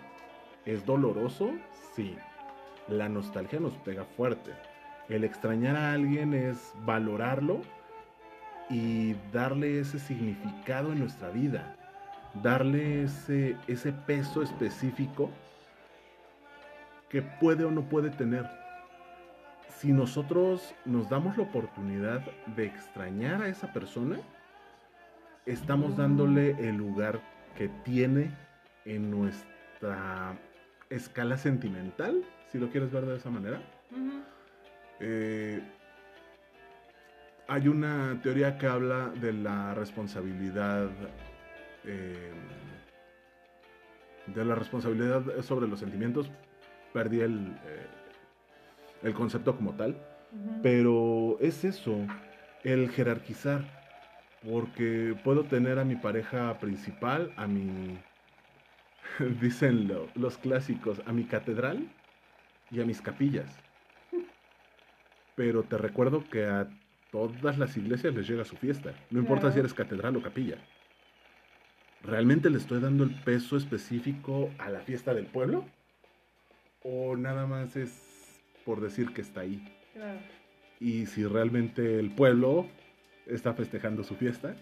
¿Es doloroso? Sí. La nostalgia nos pega fuerte. El extrañar a alguien es valorarlo y darle ese significado en nuestra vida. Darle ese, ese peso específico que puede o no puede tener. Si nosotros nos damos la oportunidad de extrañar a esa persona, estamos dándole el lugar que tiene en nuestra escala sentimental, si lo quieres ver de esa manera. Eh, hay una teoría que habla de la responsabilidad eh, de la responsabilidad sobre los sentimientos perdí el, eh, el concepto como tal pero es eso el jerarquizar porque puedo tener a mi pareja principal a mi dicen lo- los clásicos a mi catedral y a mis capillas pero te recuerdo que a todas las iglesias les llega su fiesta. No importa si eres catedral o capilla. ¿Realmente le estoy dando el peso específico a la fiesta del pueblo? ¿O nada más es por decir que está ahí? Claro. Y si realmente el pueblo está festejando su fiesta,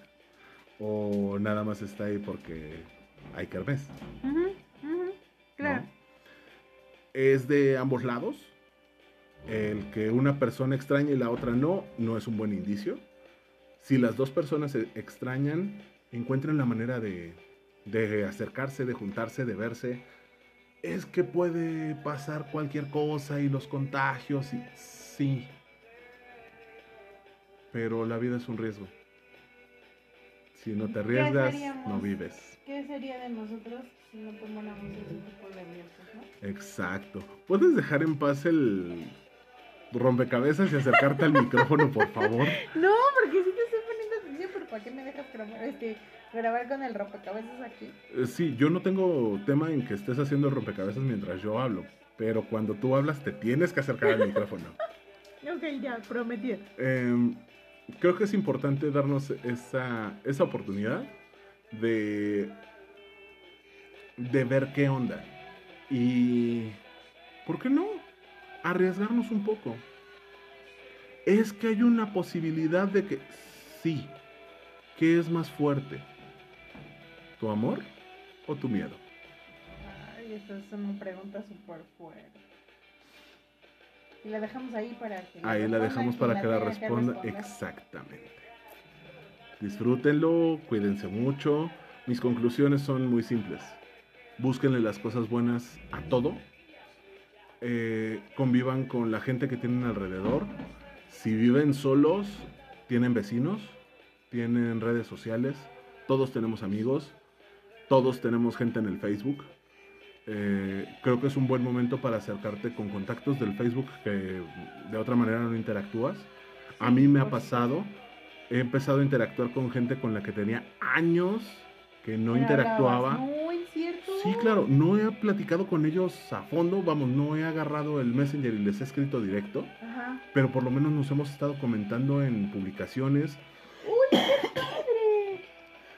o nada más está ahí porque hay kermés. Ujú. Claro. ¿no? Es de ambos lados. El que una persona extraña y la otra no, no es un buen indicio. Si las dos personas se extrañan, encuentren la manera de, de acercarse, de juntarse, de verse. Es que puede pasar cualquier cosa y los contagios y sí. Pero la vida es un riesgo. Si no te arriesgas, no vives. ¿Qué sería de nosotros si no tomáramos ese tipo de riesgos, no? Exacto. ¿Puedes dejar en paz el rompecabezas y acercarte al micrófono, por favor? No, porque sí te estoy poniendo atención, pero ¿para qué me dejas grabar, este, grabar con el rompecabezas aquí? Eh, Sí, yo no tengo tema en que estés haciendo rompecabezas mientras yo hablo, pero cuando tú hablas te tienes que acercar al micrófono. Ok, ya, prometido. Em, creo que es importante darnos esa, esa oportunidad de, de ver qué onda. Y, ¿por qué no? Arriesgarnos un poco. Es que hay una posibilidad de que sí. ¿Qué es más fuerte? ¿Tu amor o tu miedo? Ay, esa es una pregunta súper fuerte. Y la dejamos ahí para que Ahí la dejamos para que la responda. Exactamente. Disfrútenlo, cuídense mucho. Mis conclusiones son muy simples. Búsquenle las cosas buenas a todo. Eh, convivan con la gente que tienen alrededor. Si viven solos, tienen vecinos, tienen redes sociales. Todos tenemos amigos. Todos tenemos gente en el Facebook. Eh, creo que es un buen momento para acercarte con contactos del Facebook que de otra manera no interactúas. A mí me ha pasado, he empezado a interactuar con gente con la que tenía años que no ¿Me interactuaba. Sí, claro, no he platicado con ellos a fondo, vamos, no he agarrado el Messenger y les he escrito directo, Ajá. pero por lo menos nos hemos estado comentando en publicaciones.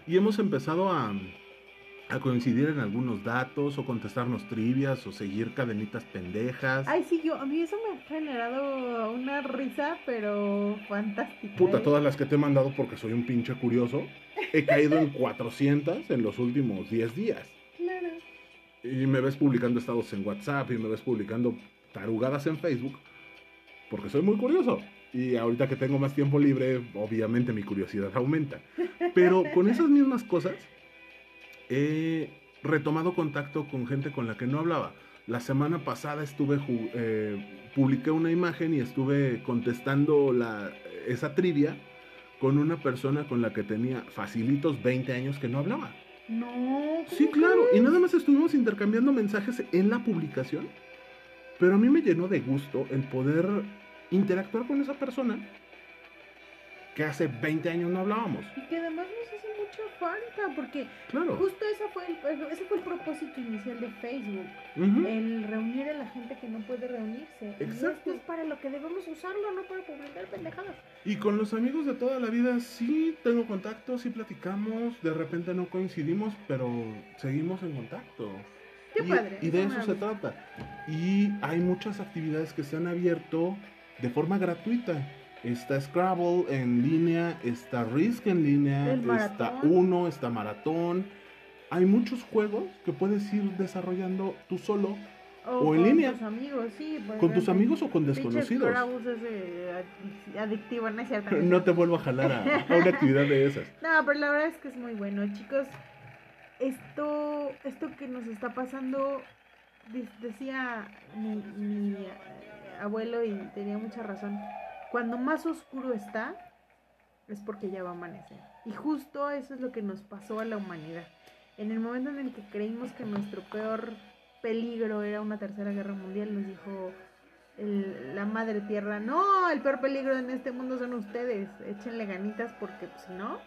Y hemos empezado a, a coincidir en algunos datos o contestarnos trivias o seguir cadenitas pendejas. Ay, sí, yo, a mí eso me ha generado una risa, pero fantástica. Puta, ¿eh? todas las que te he mandado porque soy un pinche curioso. He caído en 400 en los últimos 10 días. Claro. Y me ves publicando estados en WhatsApp y me ves publicando tarugadas en Facebook porque soy muy curioso. Y ahorita que tengo más tiempo libre, obviamente mi curiosidad aumenta. Pero con esas mismas cosas he retomado contacto con gente con la que no hablaba. La semana pasada estuve eh, publiqué una imagen y estuve contestando la, esa trivia con una persona con la que tenía facilitos 20 años que no hablaba. No. Sí, ¿cómo claro, y nada más estuvimos intercambiando mensajes en la publicación, pero a mí me llenó de gusto el poder interactuar con esa persona que hace 20 años no hablábamos. Y que además nos hace mucha falta, porque Claro. justo ese fue, el, ese fue el propósito inicial de Facebook, Ujú. el reunir a la gente que no puede reunirse. Y Exacto. esto es para lo que debemos usarlo, no para publicar pendejadas. Y con los amigos de toda la vida sí tengo contacto, sí platicamos, de repente no coincidimos, pero seguimos en contacto. Qué y, padre. y de eso se trata. Y hay muchas actividades que se han abierto de forma gratuita. Está Scrabble en línea, está Risk en línea, está. Uno, está Maratón. Hay muchos juegos que puedes ir desarrollando tú solo, o en con línea. tus amigos, sí. por con tus amigos o con desconocidos. Es, adictivo, no es cierto. No te vuelvo a jalar a, a una actividad de esas. No, pero la verdad es que es muy bueno, chicos. Esto, esto que nos está pasando, de- decía mi, mi, abuelo y tenía mucha razón. Cuando más oscuro está, es porque ya va a amanecer. Y justo eso es lo que nos pasó a la humanidad. En el momento en el que creímos que nuestro peor peligro era una tercera guerra mundial, nos dijo la madre tierra, no, el peor peligro en este mundo son ustedes, échenle ganitas porque pues, si no,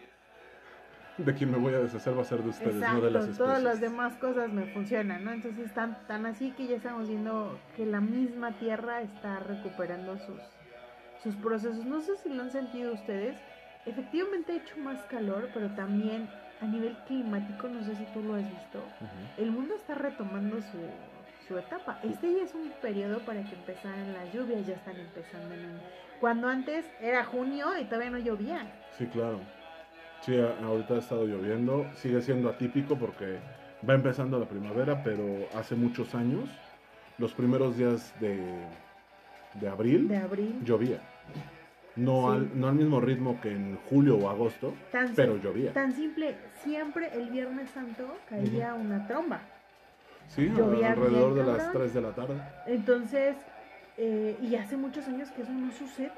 De quien me voy a deshacer va a ser de ustedes, no de las Exacto, especies. todas las demás cosas me funcionan, ¿no? Entonces tan, tan así que ya estamos viendo que la misma Tierra está recuperando sus, sus procesos. No sé si lo han sentido ustedes. Efectivamente ha hecho más calor, pero también a nivel climático, no sé si tú lo has visto, Ujú. el mundo está retomando su, su etapa. Este ya es un periodo para que empezaran las lluvias, ya están empezando en Cuando antes era junio y todavía no llovía. Sí, claro. Sí, ahorita ha estado lloviendo. Sigue siendo atípico porque va empezando la primavera, pero hace muchos años, los primeros días de, de abril, de abril. llovía. No, Sí. al, no al mismo ritmo que en julio o agosto, Tan, pero llovía. tan simple, siempre el Viernes Santo caía una tromba. Sí, llovía alrededor de las cabrón. 3 de la tarde. Entonces, eh, y hace muchos años que eso no sucede,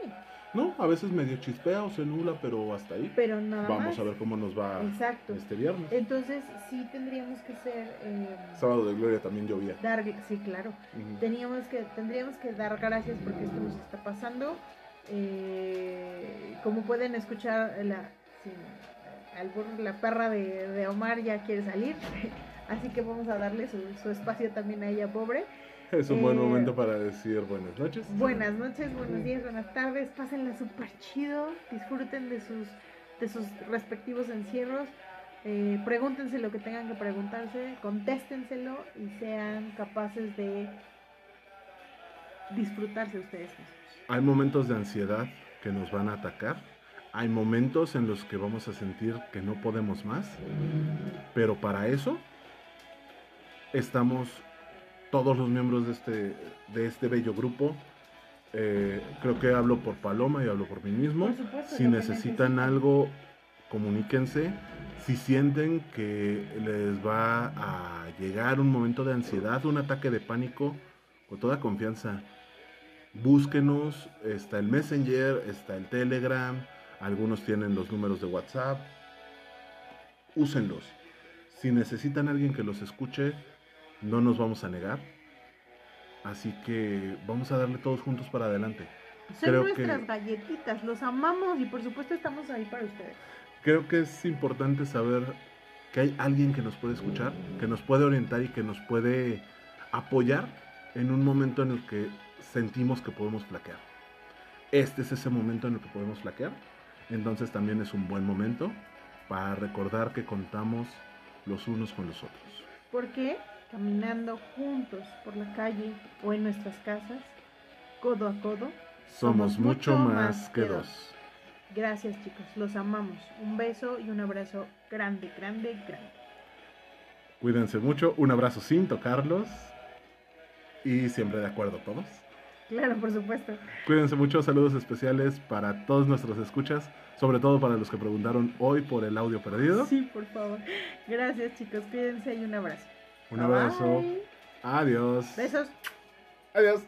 No, a veces medio chispea o se nubla, pero hasta ahí. pero nada Vamos más. a ver cómo nos va Exacto. este viernes. Entonces, sí tendríamos que ser... eh, Sábado de Gloria también llovía. dar, sí, claro. Teníamos que, tendríamos que dar gracias porque esto nos está pasando. Eh, como pueden escuchar, la, sí, la perra de, de Omar ya quiere salir. Así que vamos a darle su, su espacio también a ella, pobre. Es un buen Eh, momento para decir buenas noches. Buenas noches, buenos días, buenas tardes. Pásenla súper chido. Disfruten de sus, de sus respectivos encierros. Eh, pregúntense lo que tengan que preguntarse. Contéstenselo y sean capaces de disfrutarse ustedes mismos. Hay momentos de ansiedad que nos van a atacar. Hay momentos en los que vamos a sentir que no podemos más. Pero para eso estamos todos los miembros de este, de este bello grupo. Eh, creo que hablo por Paloma y hablo por mí mismo. Por supuesto, Si necesitan algo, comuníquense. Si sienten que les va a llegar un momento de ansiedad, un ataque de pánico, con toda confianza, búsquenos. Está el Messenger, está el Telegram, algunos tienen los números de WhatsApp. Úsenlos. Si necesitan alguien que los escuche, no nos vamos a negar. Así que vamos a darle todos juntos para adelante. Son creo nuestras que- galletitas, los amamos y por supuesto estamos ahí para ustedes. Creo que es importante saber que hay alguien que nos puede escuchar, que nos puede orientar y que nos puede apoyar en un momento en el que sentimos que podemos flaquear. Este es ese momento en el que podemos flaquear. Entonces también es un buen momento para recordar que contamos los unos con los otros. Porque caminando juntos por la calle o en nuestras casas, codo a codo, Somos mucho más que dos. Gracias chicos, los amamos. Un beso y un abrazo grande, grande, grande. Cuídense mucho. Un abrazo sin tocarlos. Y siempre de acuerdo todos. Claro, por supuesto. Cuídense mucho, saludos especiales para todos nuestros escuchas, sobre todo para los que preguntaron hoy por el audio perdido. Sí, por favor. Gracias chicos, cuídense y un abrazo. Un Bye, abrazo. bye. Adiós. Besos. Adiós.